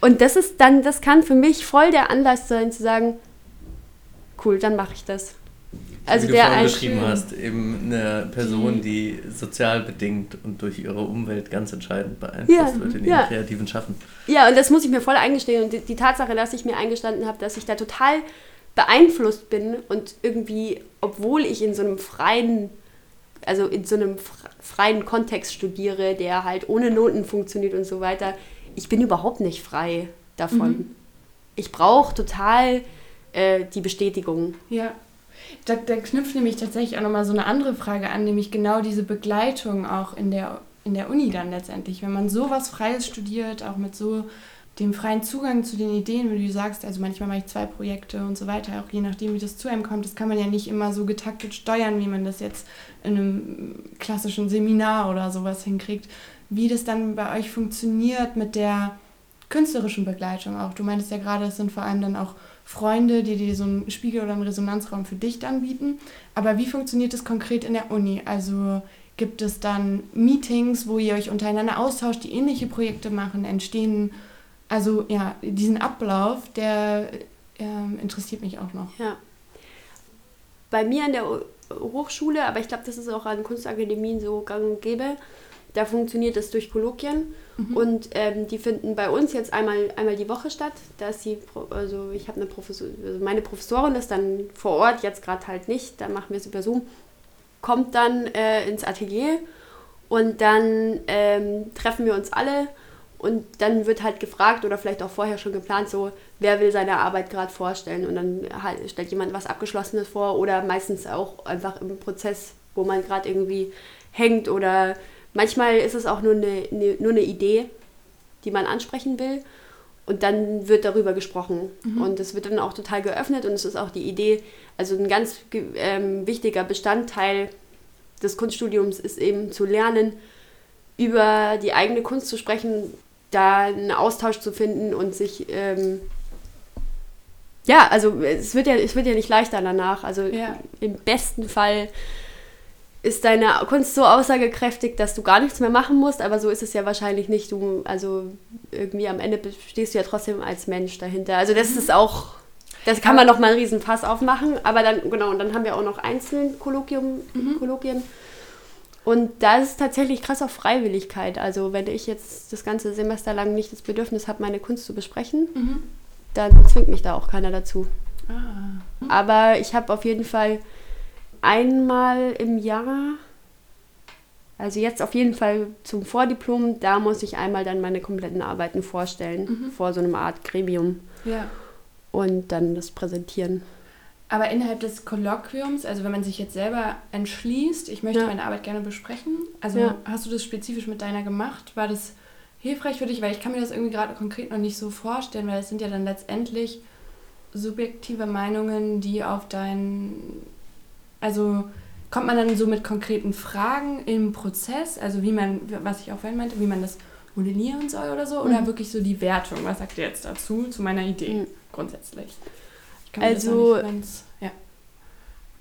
Und das ist dann, das kann für mich voll der Anlass sein, zu sagen, cool, dann mache ich das. Also Wie du der vorhin beschrieben hast, eben eine Person, die sozial bedingt und durch ihre Umwelt ganz entscheidend beeinflusst ja, wird in ja. ihrem kreativen Schaffen. Ja, und das muss ich mir voll eingestehen. Und die, die Tatsache, dass ich mir eingestanden habe, dass ich da total beeinflusst bin und irgendwie, obwohl ich in so einem freien, also in so einem freien Kontext studiere, der halt ohne Noten funktioniert und so weiter, ich bin überhaupt nicht frei davon. Mhm. Ich brauche total äh, die Bestätigung. Ja. Da, da knüpft nämlich tatsächlich auch nochmal so eine andere Frage an, nämlich genau diese Begleitung auch in der, in der Uni dann letztendlich. Wenn man sowas Freies studiert, auch mit so dem freien Zugang zu den Ideen, wie du sagst, also manchmal mache ich zwei Projekte und so weiter, auch je nachdem, wie das zu einem kommt, das kann man ja nicht immer so getaktet steuern, wie man das jetzt in einem klassischen Seminar oder sowas hinkriegt. Wie das dann bei euch funktioniert mit der künstlerischen Begleitung auch. Du meintest ja gerade, es sind vor allem dann auch Freunde, die dir so einen Spiegel oder einen Resonanzraum für dich dann bieten. Aber wie funktioniert das konkret in der Uni? Also gibt es dann Meetings, wo ihr euch untereinander austauscht, die ähnliche Projekte machen, entstehen, also ja, diesen Ablauf, der äh, interessiert mich auch noch. Ja. Bei mir an der Hochschule, aber ich glaube, das ist auch an Kunstakademien so gang und gäbe, da funktioniert das durch Kolloquien mhm. und ähm, die finden bei uns jetzt einmal, einmal die Woche statt. Da ist also ich habe eine Professor, also meine Professorin ist dann vor Ort, jetzt gerade halt nicht, da machen wir es über Zoom, kommt dann äh, ins Atelier und dann ähm, treffen wir uns alle und dann wird halt gefragt oder vielleicht auch vorher schon geplant, so wer will seine Arbeit gerade vorstellen und dann halt stellt jemand was Abgeschlossenes vor oder meistens auch einfach im Prozess, wo man gerade irgendwie hängt oder Manchmal ist es auch nur eine, eine, nur eine Idee, die man ansprechen will. Und dann wird darüber gesprochen. Mhm. Und es wird dann auch total geöffnet und es ist auch die Idee, also ein ganz ähm, wichtiger Bestandteil des Kunststudiums ist eben zu lernen, über die eigene Kunst zu sprechen, da einen Austausch zu finden und sich ähm, ja, also es wird ja, es wird ja nicht leichter danach. Also ja. im besten Fall ist deine Kunst so aussagekräftig, dass du gar nichts mehr machen musst, aber so ist es ja wahrscheinlich nicht. Du, also irgendwie am Ende stehst du ja trotzdem als Mensch dahinter. Also das mhm. ist auch, das kann man noch mal einen riesen Fass aufmachen, aber dann, genau, und dann haben wir auch noch einzelne Kolloquium, mhm. Kolloquien. Und da ist es tatsächlich krass auf Freiwilligkeit. Also wenn ich jetzt das ganze Semester lang nicht das Bedürfnis habe, meine Kunst zu besprechen, mhm. dann zwingt mich da auch keiner dazu. Ah. Aber ich habe auf jeden Fall einmal im Jahr, also jetzt auf jeden Fall zum Vordiplom, da muss ich einmal dann meine kompletten Arbeiten vorstellen, mhm. vor so einer Art Gremium. Ja. Und dann das präsentieren. Aber innerhalb des Kolloquiums, also wenn man sich jetzt selber entschließt, ich möchte ja. meine Arbeit gerne besprechen, also ja. hast du das spezifisch mit deiner gemacht? War das hilfreich für dich? Weil ich kann mir das irgendwie gerade konkret noch nicht so vorstellen, weil es sind ja dann letztendlich subjektive Meinungen, die auf dein also kommt man dann so mit konkreten Fragen im Prozess, also wie man, was ich auch vorhin meinte, wie man das modellieren soll oder so, oder mhm. wirklich so die Wertung? Was sagt ihr jetzt dazu, zu meiner Idee mhm. grundsätzlich? also, ganz, ja.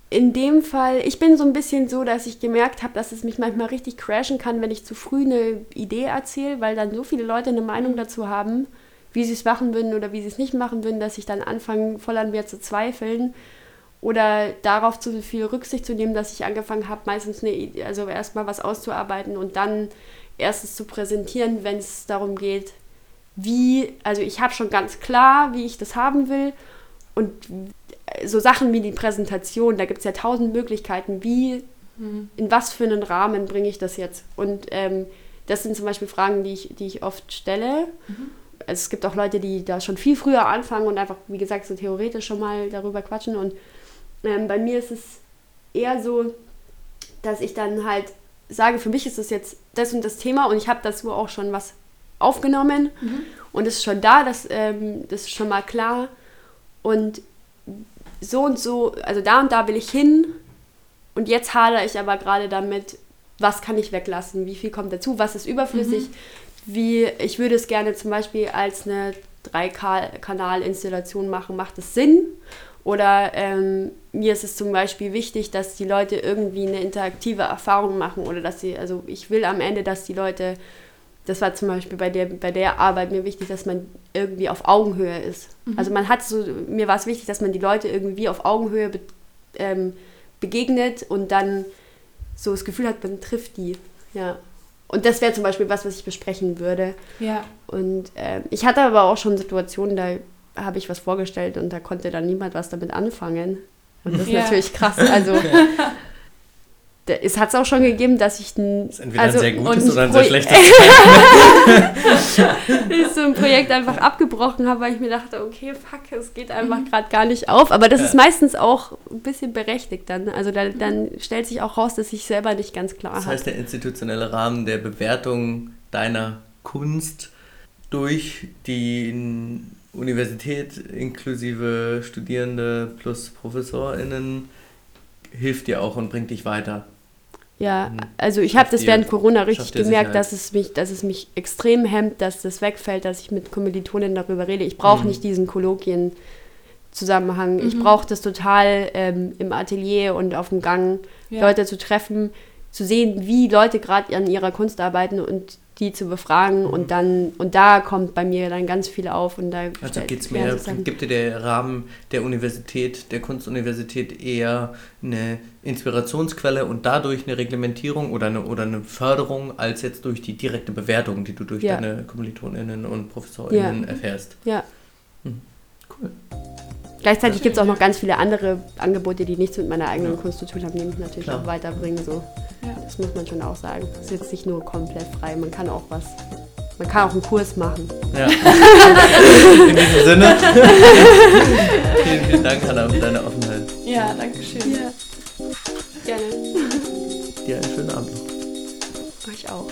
in dem Fall, ich bin so ein bisschen so, dass ich gemerkt habe, dass es mich manchmal richtig crashen kann, wenn ich zu früh eine Idee erzähle, weil dann so viele Leute eine Meinung dazu haben, wie sie es machen würden oder wie sie es nicht machen würden, dass ich dann anfange, voll an mir zu zweifeln oder darauf zu viel Rücksicht zu nehmen, dass ich angefangen habe, meistens eine, also erstmal was auszuarbeiten und dann erstes zu präsentieren, wenn es darum geht, wie, also ich habe schon ganz klar, wie ich das haben will und so Sachen wie die Präsentation, da gibt es ja tausend Möglichkeiten, wie, mhm. in was für einen Rahmen bringe ich das jetzt und ähm, das sind zum Beispiel Fragen, die ich, die ich oft stelle. Mhm. Es gibt auch Leute, die da schon viel früher anfangen und einfach, wie gesagt, so theoretisch schon mal darüber quatschen und ähm, bei mir ist es eher so, dass ich dann halt sage, für mich ist das jetzt das und das Thema und ich habe dazu auch schon was aufgenommen mhm. und es ist schon da, das, ähm, das ist schon mal klar. Und so und so, also da und da will ich hin und jetzt hadere ich aber gerade damit, was kann ich weglassen, wie viel kommt dazu, was ist überflüssig, mhm. wie ich würde es gerne zum Beispiel als eine Drei-Kanal-Installation machen, macht es Sinn? Oder ähm, mir ist es zum Beispiel wichtig, dass die Leute irgendwie eine interaktive Erfahrung machen oder dass sie, also ich will am Ende, dass die Leute das war zum Beispiel bei der, bei der Arbeit mir wichtig, dass man irgendwie auf Augenhöhe ist. Mhm. Also man hat so, mir war es wichtig, dass man die Leute irgendwie auf Augenhöhe be, ähm, begegnet und dann so das Gefühl hat, man trifft die. Ja. Und das wäre zum Beispiel was, was ich besprechen würde. Ja. Und äh, ich hatte aber auch schon Situationen, da habe ich was vorgestellt und da konnte dann niemand was damit anfangen. Und das ist ja. natürlich krass. *laughs* Also es hat es auch schon gegeben, dass ich ein. Das ist entweder also, ein sehr gutes oder ein sehr schlechtes *laughs* ich so ein Projekt einfach abgebrochen habe, weil ich mir dachte, okay, fuck, es geht einfach mhm. gerade gar nicht auf. Aber das ja. ist meistens auch ein bisschen berechtigt dann. Also da, dann stellt sich auch raus, dass ich selber nicht ganz klar habe. Das heißt, der institutionelle Rahmen der Bewertung deiner Kunst durch die Universität inklusive Studierende plus ProfessorInnen hilft dir auch und bringt dich weiter. Ja, mhm. also ich habe das während Corona richtig gemerkt, dass es, mich, dass es mich extrem hemmt, dass das wegfällt, dass ich mit Kommilitonen darüber rede. Ich brauche mhm. nicht diesen Kolloquien-Zusammenhang. Mhm. Ich brauche das total ähm, im Atelier und auf dem Gang, ja. Leute zu treffen, zu sehen, wie Leute gerade an ihrer Kunst arbeiten und die zu befragen mhm. und dann und da kommt bei mir dann ganz viel auf und da also geht's mehr gibt dir der Rahmen der Universität der Kunstuniversität eher eine Inspirationsquelle und dadurch eine Reglementierung oder eine oder eine Förderung als jetzt durch die direkte Bewertung die du durch ja. deine Kommilitoninnen und Professorinnen ja. erfährst ja hm. cool Gleichzeitig gibt es auch noch ganz viele andere Angebote, die nichts mit meiner eigenen ja. Kunst zu tun haben, die mich natürlich Klar. auch weiterbringen. So. Ja. Das muss man schon auch sagen. Es ist jetzt nicht nur komplett frei, man kann auch was. Man kann auch einen Kurs machen. Ja. *laughs* In diesem Sinne. *laughs* vielen, vielen Dank, Anna, für deine Offenheit. Ja, danke schön. Ja. Gerne. Dir einen schönen Abend. Euch auch.